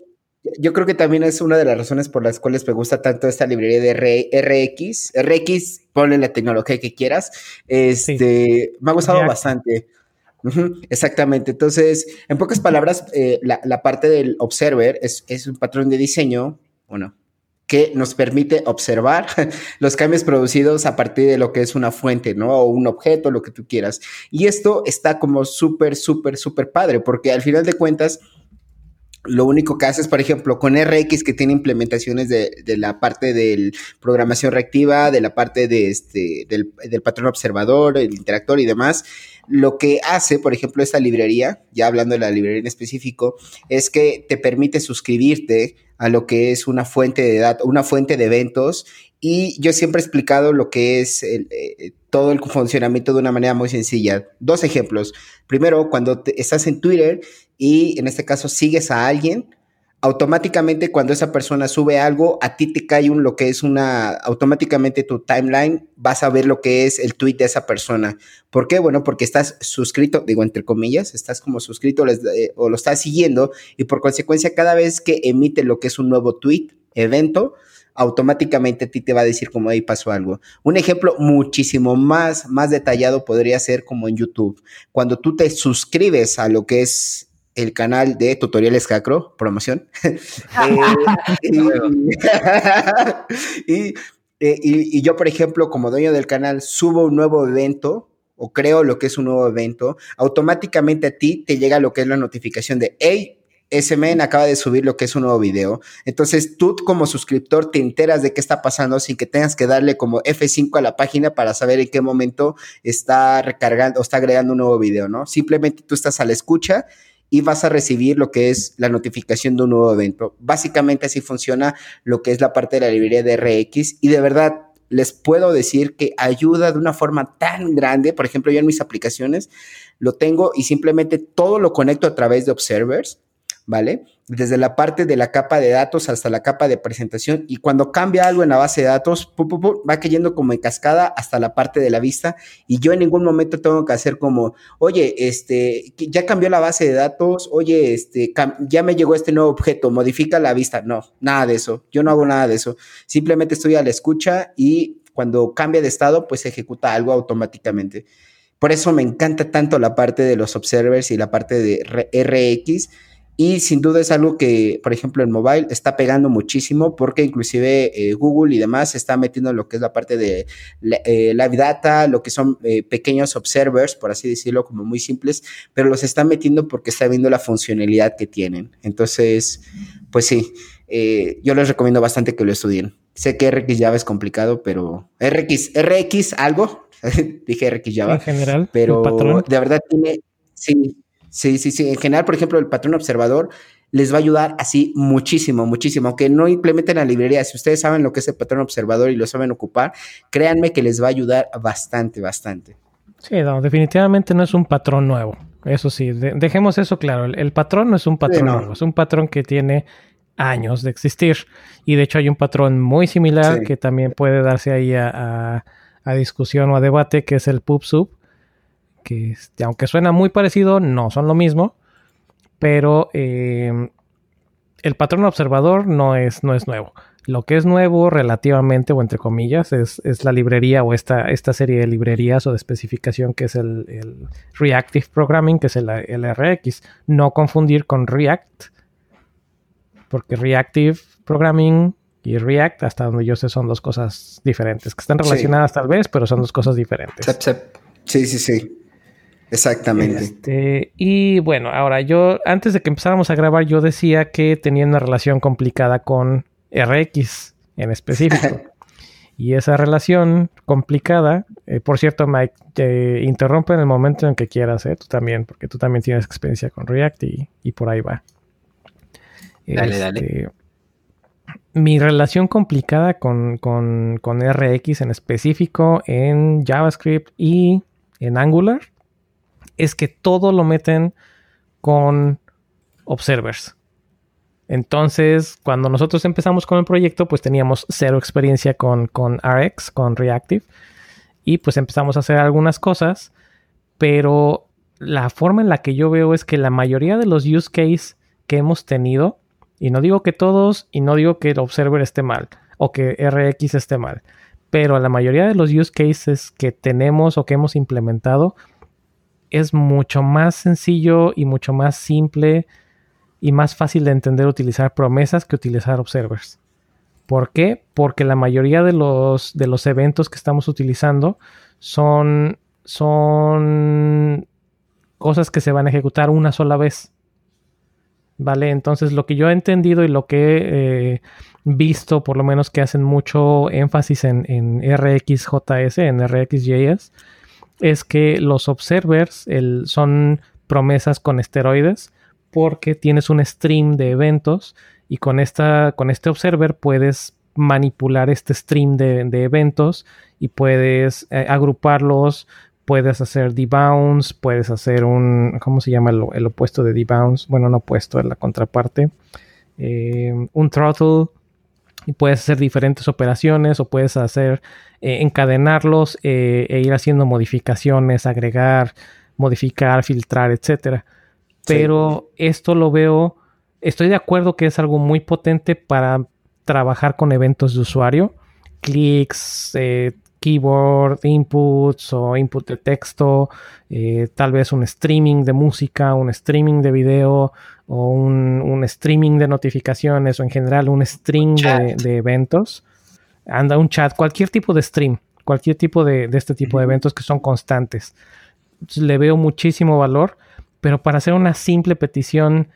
yo creo que también es una de las razones por las cuales me gusta tanto esta librería de RX. RX, ponle la tecnología que quieras. Este, me ha gustado bastante. exactamente. Entonces, en pocas palabras, eh, la, la, parte del observer es, es un patrón de diseño, bueno, que nos permite observar los cambios producidos a partir de lo que es una fuente, ¿no? O un objeto, lo que tú quieras. Y esto está como súper, súper, súper padre, porque al final de cuentas, lo único que haces, por ejemplo, con RX que tiene implementaciones de, la parte de programación reactiva, de la parte de este, del, del, patrón observador, el interactor y demás, lo que hace, por ejemplo, esta librería, ya hablando de la librería en específico, es que te permite suscribirte a lo que es una fuente de datos, una fuente de eventos. Y yo siempre he explicado lo que es eh, todo el funcionamiento de una manera muy sencilla. Dos ejemplos. Primero, cuando estás en Twitter y en este caso sigues a alguien, automáticamente cuando esa persona sube algo, a ti te cae un lo que es una, automáticamente tu timeline, vas a ver lo que es el tweet de esa persona. ¿Por qué? Bueno, porque estás suscrito, digo entre comillas, estás como suscrito eh, o lo estás siguiendo y por consecuencia cada vez que emite lo que es un nuevo tweet, evento, automáticamente a ti te va a decir como ahí pasó algo. Un ejemplo muchísimo más, más detallado podría ser como en YouTube. Cuando tú te suscribes a lo que es el canal de tutoriales Jacro, promoción. Eh, eh, y, yo, por ejemplo, como dueño del canal, subo un nuevo evento o creo lo que es un nuevo evento, automáticamente a ti te llega lo que es la notificación de, hey, SMN acaba de subir lo que es un nuevo video. Entonces tú como suscriptor te enteras de qué está pasando sin que tengas que darle como F5 a la página para saber en qué momento está recargando o está agregando un nuevo video, ¿no? Simplemente tú estás a la escucha y vas a recibir lo que es la notificación de un nuevo evento. Básicamente así funciona lo que es la parte de la librería de RX y de verdad les puedo decir que ayuda de una forma tan grande. Por ejemplo, yo en mis aplicaciones lo tengo y simplemente todo lo conecto a través de observers ¿vale? Desde la parte de la capa de datos hasta la capa de presentación y cuando cambia algo en la base de datos, va cayendo como en cascada hasta la parte de la vista y yo en ningún momento tengo que hacer como, oye, este, ya cambió la base de datos, oye, este, ya me llegó este nuevo objeto, modifica la vista. No, nada de eso, yo no hago nada de eso, simplemente estoy a la escucha y cuando cambia de estado, pues ejecuta algo automáticamente. Por eso me encanta tanto la parte de los observers y la parte de RX y sin duda es algo que, por ejemplo, en mobile está pegando muchísimo porque inclusive eh, Google y demás está metiendo lo que es la parte de eh, live data, lo que son eh, pequeños observers, por así decirlo, como muy simples, pero los está metiendo porque está viendo la funcionalidad que tienen. Entonces, pues sí, yo les recomiendo bastante que lo estudien. Sé que RX Java es complicado, pero RX, RX algo, dije RX Java. En general, pero de verdad tiene, sí, Sí, sí, sí. En general, por ejemplo, el patrón observador les va a ayudar así muchísimo, muchísimo. Aunque no implementen la librería, si ustedes saben lo que es el patrón observador y lo saben ocupar, créanme que les va a ayudar bastante, bastante. Sí, no, definitivamente no es un patrón nuevo. Eso sí, dejemos eso claro. El, patrón no es un patrón nuevo, es un patrón que tiene años de existir. Y de hecho hay un patrón muy similar que también puede darse ahí a, a discusión o a debate, que es el PubSub que este, aunque suena muy parecido, no son lo mismo, pero em, el patrón observador no es, no es nuevo. Lo que es nuevo relativamente o entre comillas es, la librería o esta, esta serie de librerías o de especificación que es el, Reactive Programming, que es el, RX. No confundir con React, porque Reactive Programming y React, hasta donde yo sé, son dos cosas diferentes, que están relacionadas tal vez, pero son dos cosas diferentes. Sí, sí, sí. Exactamente. Este, y bueno, ahora yo, antes de que empezáramos a grabar, yo decía que tenía una relación complicada con RX en específico. y esa relación complicada, eh, por cierto, Mike, te interrumpe en el momento en que quieras, ¿eh? tú también, porque tú también tienes experiencia con React y, por ahí va. Dale, dale. Este, mi relación complicada con, con, con RX en específico en JavaScript y en Angular es que todo lo meten con observers. Entonces, cuando nosotros empezamos con el proyecto, pues teníamos cero experiencia con, con RX, con Reactive, y pues empezamos a hacer algunas cosas, pero la forma en la que yo veo es que la mayoría de los use cases que hemos tenido, y no digo que todos, y no digo que el observer esté mal, o que RX esté mal, pero la mayoría de los use cases que tenemos o que hemos implementado es mucho más sencillo y mucho más simple y más fácil de entender utilizar promesas que utilizar observers. ¿Por qué? Porque la mayoría de los, de los eventos que estamos utilizando son, son cosas que se van a ejecutar una sola vez. ¿Vale? Entonces lo que yo he entendido y lo que he eh, visto, por lo menos que hacen mucho énfasis en, en RxJS, en RxJS, es que los observers son promesas con esteroides porque tienes un stream de eventos y con, esta, con este observer puedes manipular este stream de, eventos y puedes eh, agruparlos, puedes hacer debounce, puedes hacer un, ¿cómo se llama el, opuesto de debounce? Bueno, no opuesto, es la contraparte. Eh, un throttle y puedes hacer diferentes operaciones o puedes hacer eh, encadenarlos eh, e ir haciendo modificaciones, agregar, modificar, filtrar, etcétera. Pero esto lo veo, estoy de acuerdo que es algo muy potente para trabajar con eventos de usuario, clics, eh, keyboard, inputs o input de texto, tal vez un streaming de música, un streaming de video, o un, streaming de notificaciones o en general un string de, eventos, anda un chat, cualquier tipo de stream, cualquier tipo de, este tipo de eventos que son constantes. le veo muchísimo valor, pero para hacer una simple petición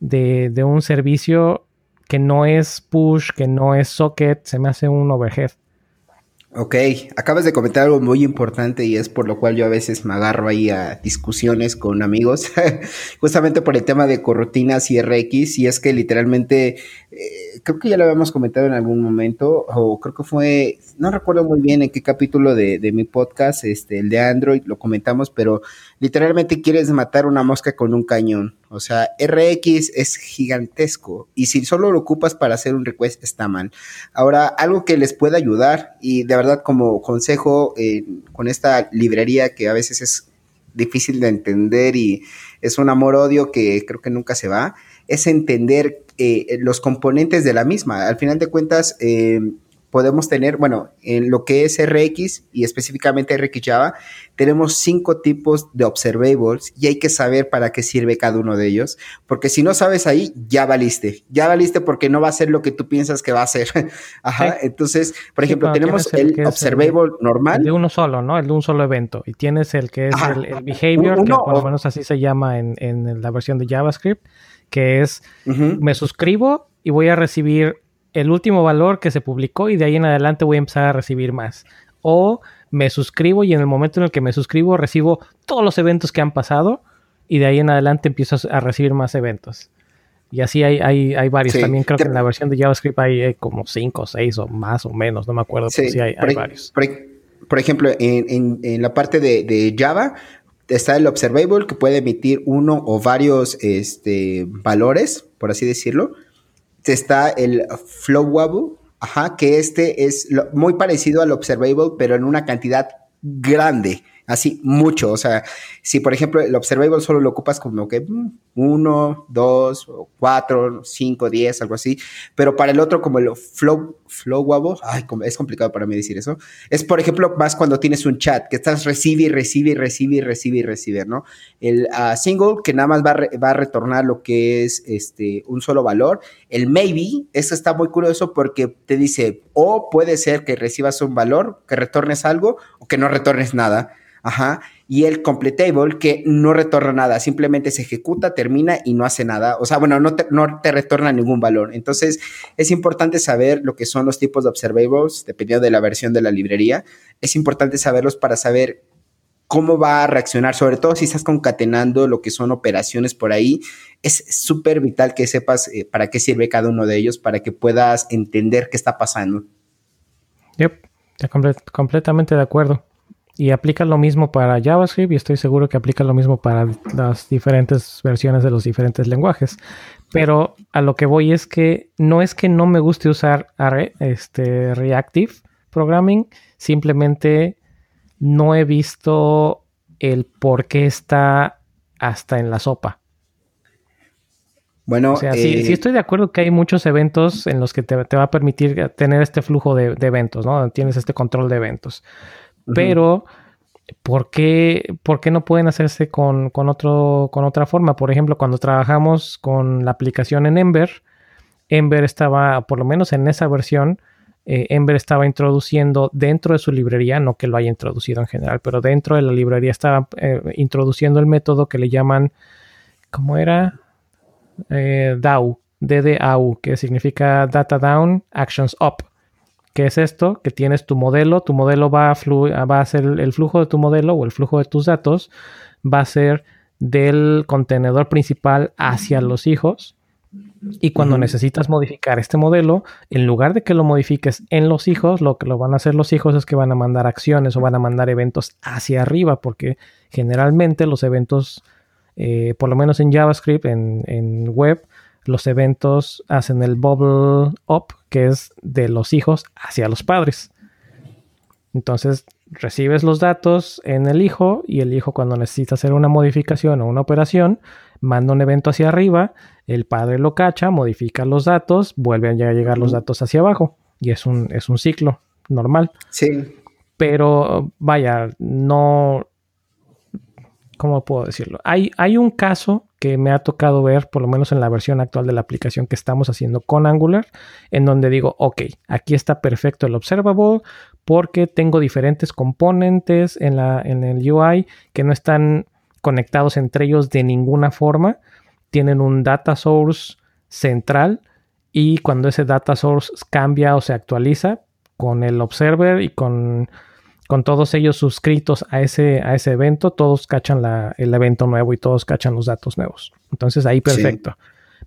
de, de un servicio que no es push, que no es socket, se me hace un overhead. Ok, acabas de comentar algo muy importante y es por lo cual yo a veces me agarro ahí a discusiones con amigos, justamente por el tema de corrutinas y RX, y es que literalmente, eh, creo que ya lo habíamos comentado en algún momento, o creo que fue, no recuerdo muy bien en qué capítulo de, de mi podcast, este, el de Android, lo comentamos, pero literalmente quieres matar una mosca con un cañón. O sea, RX es gigantesco y si solo lo ocupas para hacer un request está mal. Ahora, algo que les puede ayudar y de verdad como consejo eh, con esta librería que a veces es difícil de entender y es un amor-odio que creo que nunca se va, es entender eh, los componentes de la misma. Al final de cuentas, eh, podemos tener, bueno, en lo que es RX y específicamente RX Java, tenemos cinco tipos de observables y hay que saber para qué sirve cada uno de ellos, porque si no sabes ahí, ya valiste, ya valiste porque no va a ser lo que tú piensas que va a ser. Ajá, entonces, por ejemplo, tenemos el, observable normal. El de uno solo, ¿no? El de un solo evento. Y tienes el que es el, behavior, que por lo menos así se llama en, la versión de JavaScript, que es me suscribo y voy a recibir el último valor que se publicó y de ahí en adelante voy a empezar a recibir más. O me suscribo y en el momento en el que me suscribo recibo todos los eventos que han pasado y de ahí en adelante empiezo a recibir más eventos. Y así hay, hay, hay varios. También creo que en la versión de JavaScript hay, como 5 o 6 o más o menos, no me acuerdo, pero sí hay, varios. Por, ejemplo, en, en, la parte de, de, Java está el observable que puede emitir uno o varios este, valores, por así decirlo está el flowable, ajá, que este es muy parecido al observable, pero en una cantidad grande. Así, mucho. O sea, si por ejemplo el observable solo lo ocupas como que mm, uno, dos, cuatro, cinco, diez, algo así. Pero para el otro, como el flow, flowable, ay, es complicado para mí decir eso. Es por ejemplo más cuando tienes un chat que estás recibe y recibe y recibe y recibe y recibe, ¿no? El ah, single que nada más va a, va a, retornar lo que es este un solo valor. El maybe, eso está muy curioso porque te dice, o puede ser que recibas un valor, que retornes algo o que no retornes nada. Ajá. Y el completable que no retorna nada, simplemente se ejecuta, termina y no hace nada. O sea, bueno, no te, no te retorna ningún valor. Entonces, es importante saber lo que son los tipos de observables, dependiendo de la versión de la librería. Es importante saberlos para saber cómo va a reaccionar, sobre todo si estás concatenando lo que son operaciones por ahí. Es súper vital que sepas eh, para qué sirve cada uno de ellos, para que puedas entender qué está pasando. Yep, completamente de acuerdo. Y aplica lo mismo para JavaScript y estoy seguro que aplica lo mismo para las diferentes versiones de los diferentes lenguajes. Pero a lo que voy es que no es que no me guste usar este, Reactive Programming, simplemente no he visto el por qué está hasta en la sopa. Bueno, o sea, sí, eh, estoy de acuerdo que hay muchos eventos en los que te, va a permitir tener este flujo de, de, eventos, ¿no? Tienes este control de eventos. Pero, ¿por qué, ¿por qué, no pueden hacerse con, con, otro, con otra forma? Por ejemplo, cuando trabajamos con la aplicación en Ember, Ember estaba, por lo menos en esa versión, eh, Ember estaba introduciendo dentro de su librería, no que lo haya introducido en general, pero dentro de la librería estaba eh, introduciendo el método que le llaman, ¿cómo era? Eh, DAO, DDAU, que significa Data Down, Actions Up. ¿Qué es esto? Que tienes tu modelo, tu modelo va a, va a ser el flujo de tu modelo o el flujo de tus datos, va a ser del contenedor principal hacia los hijos. Y cuando necesitas modificar este modelo, en lugar de que lo modifiques en los hijos, lo que lo van a hacer los hijos es que van a mandar acciones o van a mandar eventos hacia arriba, porque generalmente los eventos, eh, por lo menos en JavaScript, en, en web, los eventos hacen el bubble up, que es de los hijos hacia los padres. Entonces recibes los datos en el hijo y el hijo cuando necesita hacer una modificación o una operación, manda un evento hacia arriba, el padre lo cacha, modifica los datos, vuelven a llegar los datos hacia abajo y es un, es un ciclo normal. Sí. Pero vaya, no, ¿cómo puedo decirlo? Hay, hay un caso que me ha tocado ver, por lo menos en la versión actual de la aplicación que estamos haciendo con Angular, en donde digo, ok, aquí está perfecto el observable porque tengo diferentes componentes en, la, en el UI que no están conectados entre ellos de ninguna forma. Tienen un data source central y cuando ese data source cambia o se actualiza con el observer y con con todos ellos suscritos a ese, a ese evento, todos cachan el evento nuevo y todos cachan los datos nuevos. Entonces ahí perfecto.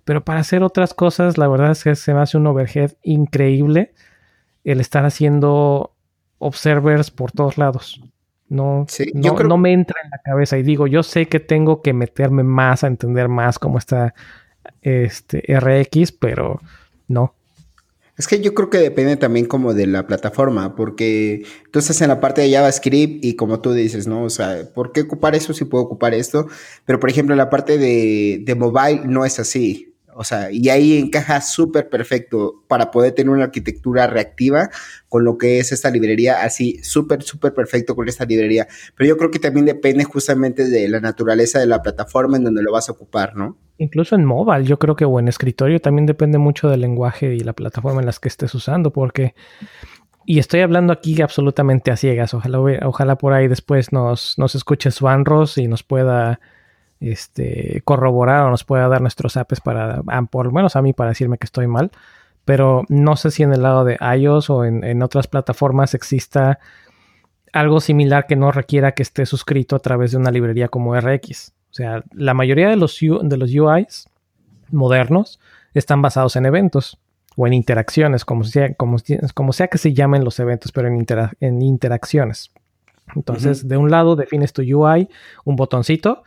Pero para hacer otras cosas, la verdad es que se me hace un overhead increíble el estar haciendo observers por todos lados. No, no, no, me entra en la cabeza y digo, yo sé que tengo que meterme más a entender más cómo está este RX, pero no, es que yo creo que depende también como de la plataforma, porque tú estás en la parte de JavaScript y como tú dices, ¿no? O sea, ¿por qué ocupar eso si puedo ocupar esto? Pero por ejemplo, la parte de, de mobile no es así. O sea, y ahí encaja súper perfecto para poder tener una arquitectura reactiva con lo que es esta librería, así súper, súper perfecto con esta librería. Pero yo creo que también depende justamente de la naturaleza de la plataforma en donde lo vas a ocupar, ¿no? Incluso en mobile, yo creo que o en escritorio también depende mucho del lenguaje y la plataforma en las que estés usando, porque y estoy hablando aquí absolutamente a ciegas. Ojalá, ojalá por ahí después nos, nos escuche Swanros y nos pueda este, corroborar o nos pueda dar nuestros apps para, ah, por lo menos a mí, para decirme que estoy mal. Pero no sé si en el lado de iOS o en, otras plataformas exista algo similar que no requiera que esté suscrito a través de una librería como RX. O sea, la mayoría de los, de los UIs modernos están basados en eventos o en interacciones, como sea, como, como sea que se llamen los eventos, pero en, en interacciones. Entonces, de un lado defines tu UI, un botoncito,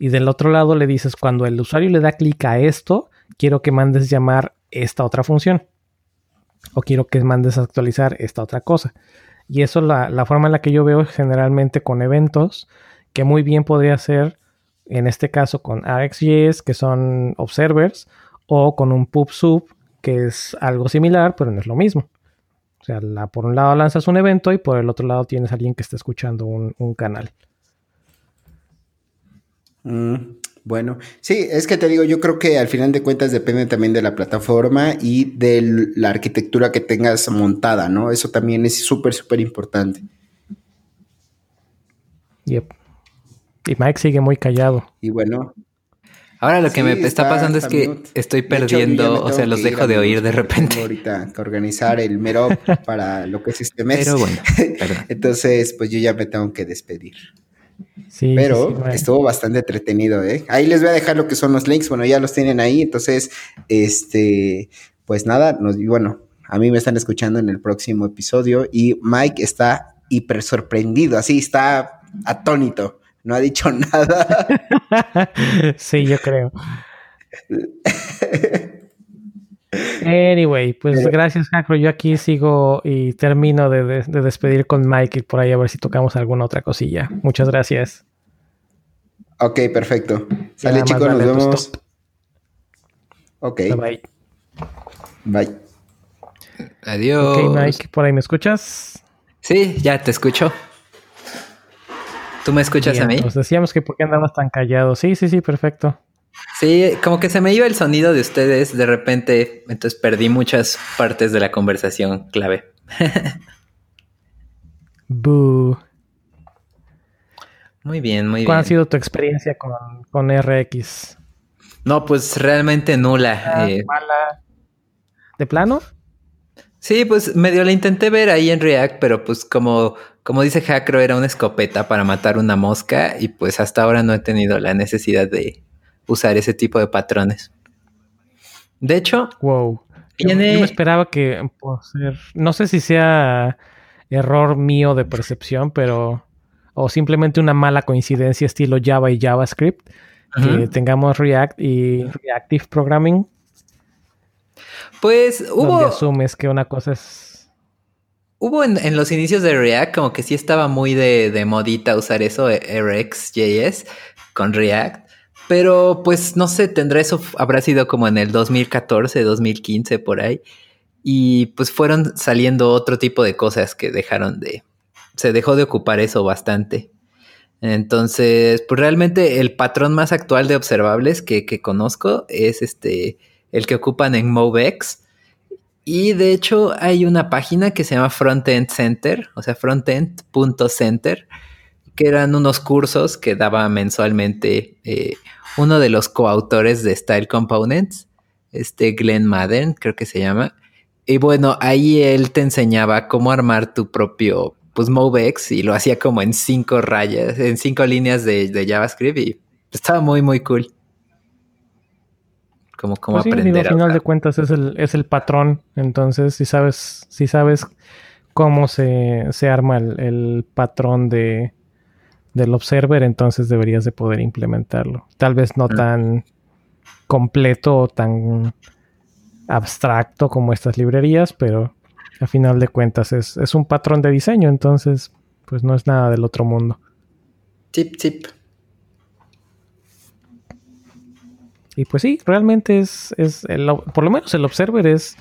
y del otro lado le dices, cuando el usuario le da clic a esto, quiero que mandes llamar esta otra función. O quiero que mandes actualizar esta otra cosa. Y eso la, la forma en la que yo veo generalmente con eventos, que muy bien podría ser, en este caso con RxJS, que son observers, o con un PubSub, que es algo similar, pero no es lo mismo. O sea, la, por un lado lanzas un evento y por el otro lado tienes a alguien que está escuchando un, canal. Mm, bueno, sí, es que te digo, yo creo que al final de cuentas depende también de la plataforma y de la arquitectura que tengas montada, ¿no? Eso también es súper, súper importante. Yep. Y Mike sigue muy callado. Y bueno, Ahora lo que me está, pasando es que estoy perdiendo, o sea, los dejo de oír de repente. Ahorita que organizar el Merop para lo que es este mes. Pero bueno, Entonces, pues yo ya me tengo que despedir. Sí, Pero estuvo bastante entretenido, ¿eh? Ahí les voy a dejar lo que son los links, bueno, ya los tienen ahí, entonces, este, pues nada, nos, bueno, a mí me están escuchando en el próximo episodio y Mike está hiper sorprendido, así está atónito no ha dicho nada. sí, yo creo. Anyway, pues gracias, Jacro. Yo aquí sigo y termino de, despedir con Mike y por ahí a ver si tocamos alguna otra cosilla. Muchas gracias. Ok, perfecto. Sale, chicos, nos vemos. Ok. Bye bye. Bye. Adiós. Ok, Mike, ¿por ahí me escuchas? Sí, ya te escucho. ¿Tú me escuchas a mí? Pues decíamos que por qué andabas tan callado. Sí, sí, sí, perfecto. Sí, como que se me iba el sonido de ustedes de repente, entonces perdí muchas partes de la conversación clave. Boo. Muy bien, muy bien. ¿Cuál ha sido tu experiencia con, con RX? No, pues realmente nula. Ah, eh. ¿De plano? Sí, pues medio la intenté ver ahí en React, pero pues como como dice Hackro, era una escopeta para matar una mosca y pues hasta ahora no he tenido la necesidad de usar ese tipo de patrones. De hecho, wow. Yo, me esperaba que, no sé si sea error mío de percepción, pero o simplemente una mala coincidencia estilo Java y JavaScript, que tengamos React y Reactive Programming. Pues hubo. Donde asumes que una cosa es Hubo en, los inicios de React como que sí estaba muy de, modita usar eso, eh, RxJS con React. Pero pues no sé, tendrá eso, habrá sido como en el 2014, 2015 por ahí. Y pues fueron saliendo otro tipo de cosas que dejaron de... Se dejó de ocupar eso bastante. Entonces, pues realmente el patrón más actual de observables que, que conozco es este, el que ocupan en MoveX y de hecho hay una página que se llama Frontend Center, o sea, frontend.center, que eran unos cursos que daba mensualmente eh, uno de los coautores de Style Components, este Glenn Madden, creo que se llama. Y bueno, ahí él te enseñaba cómo armar tu propio, pues, MoveX y lo hacía como en cinco rayas, en cinco líneas de, de JavaScript y estaba muy, muy cool como cómo pues aprender. al final de cuentas es el, es el patrón. Entonces, si sabes, si sabes cómo se, arma el, patrón de, del observer, entonces deberías de poder implementarlo. Tal vez no tan completo o tan abstracto como estas librerías, pero a final de cuentas es, es un patrón de diseño, entonces pues no es nada del otro mundo. Tip, tip. Y pues sí, realmente es, es por lo menos el observer es,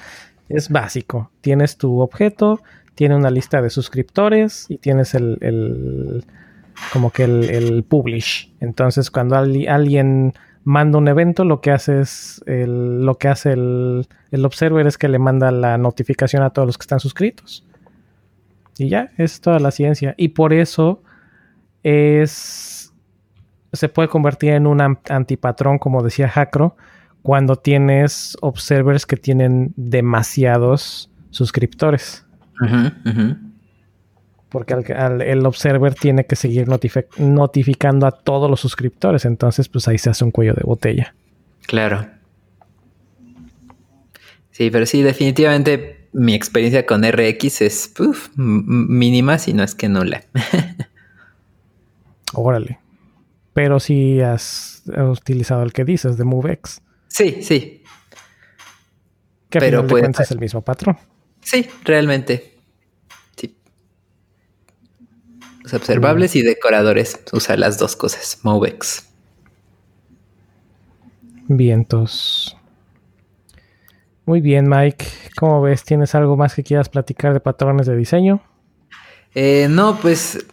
es básico. Tienes tu objeto, tiene una lista de suscriptores y tienes el, como que el, publish. Entonces, cuando alguien manda un evento, lo que hace es lo que hace el, el observer es que le manda la notificación a todos los que están suscritos. Y ya, es toda la ciencia. Y por eso es se puede convertir en un antipatrón, como decía Jacro, cuando tienes observers que tienen demasiados suscriptores. Porque el observer tiene que seguir notificando a todos los suscriptores. Entonces, pues ahí se hace un cuello de botella. Claro. Sí, pero sí, definitivamente mi experiencia con RX es mínima, si no es que nula. Órale pero sí has utilizado el que dices de MoveX. Sí, sí. Que pero puede es el mismo patrón. Sí, realmente. Sí. Pues observables y decoradores. Usa las dos cosas. Movex. Vientos. Muy bien, Mike. ¿Cómo ves? ¿Tienes algo más que quieras platicar de patrones de diseño? Eh, no, pues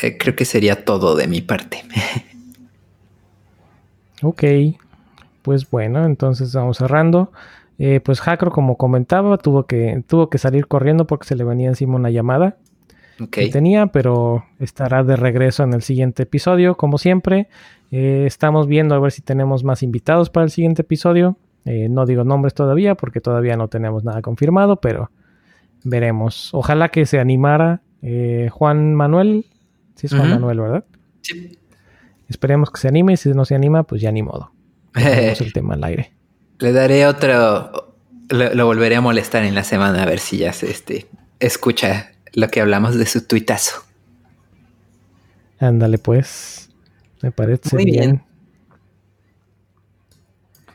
eh, creo que sería todo de mi parte. ok. Pues bueno, entonces vamos cerrando. Eh, pues Jacro, como comentaba, tuvo que, tuvo que salir corriendo porque se le venía encima una llamada que tenía, pero estará de regreso en el siguiente episodio, como siempre. estamos viendo a ver si tenemos más invitados para el siguiente episodio. Eh, no digo nombres todavía porque todavía no tenemos nada confirmado, pero veremos. Ojalá que se animara eh, Juan Manuel. Sí, es Juan Manuel, ¿verdad? Sí. Esperemos que se anime y si no se anima, pues ya ni modo. el tema al aire. Le daré otro. Lo, volveré a molestar en la semana a ver si ya se este, escucha lo que hablamos de su tuitazo. Ándale, pues. Me parece bien.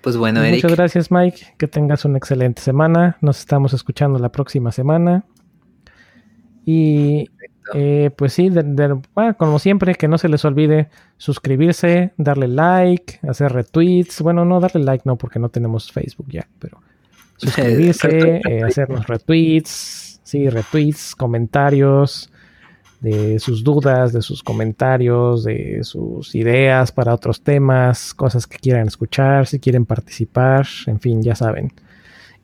Pues bueno, Eric. Muchas gracias, Mike. Que tengas una excelente semana. Nos estamos escuchando la próxima semana. Y eh, pues sí, como siempre, que no se les olvide suscribirse, darle like, hacer retweets. Bueno, no darle like, no, porque no tenemos Facebook ya, pero suscribirse, eh, hacernos retweets, sí, retweets, comentarios, de sus dudas, de sus comentarios, de sus ideas para otros temas, cosas que quieran escuchar, si quieren participar, en fin, ya saben.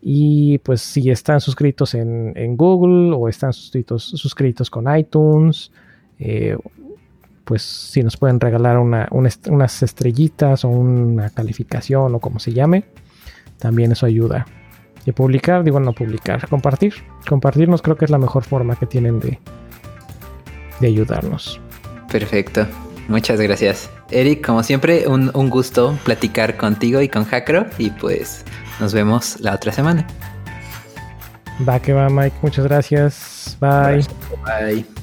Y pues si están suscritos en, Google o están suscritos, con iTunes, eh, pues si nos pueden regalar unas estrellitas o una calificación o como se llame, también eso ayuda. Y publicar, digo no publicar, compartir. Compartirnos creo que es la mejor forma que tienen de, de ayudarnos. Perfecto. Muchas gracias. Eric, como siempre, un, gusto platicar contigo y con Hackro y pues nos vemos la otra semana. Va que va, Mike. Muchas gracias. Bye. Bye.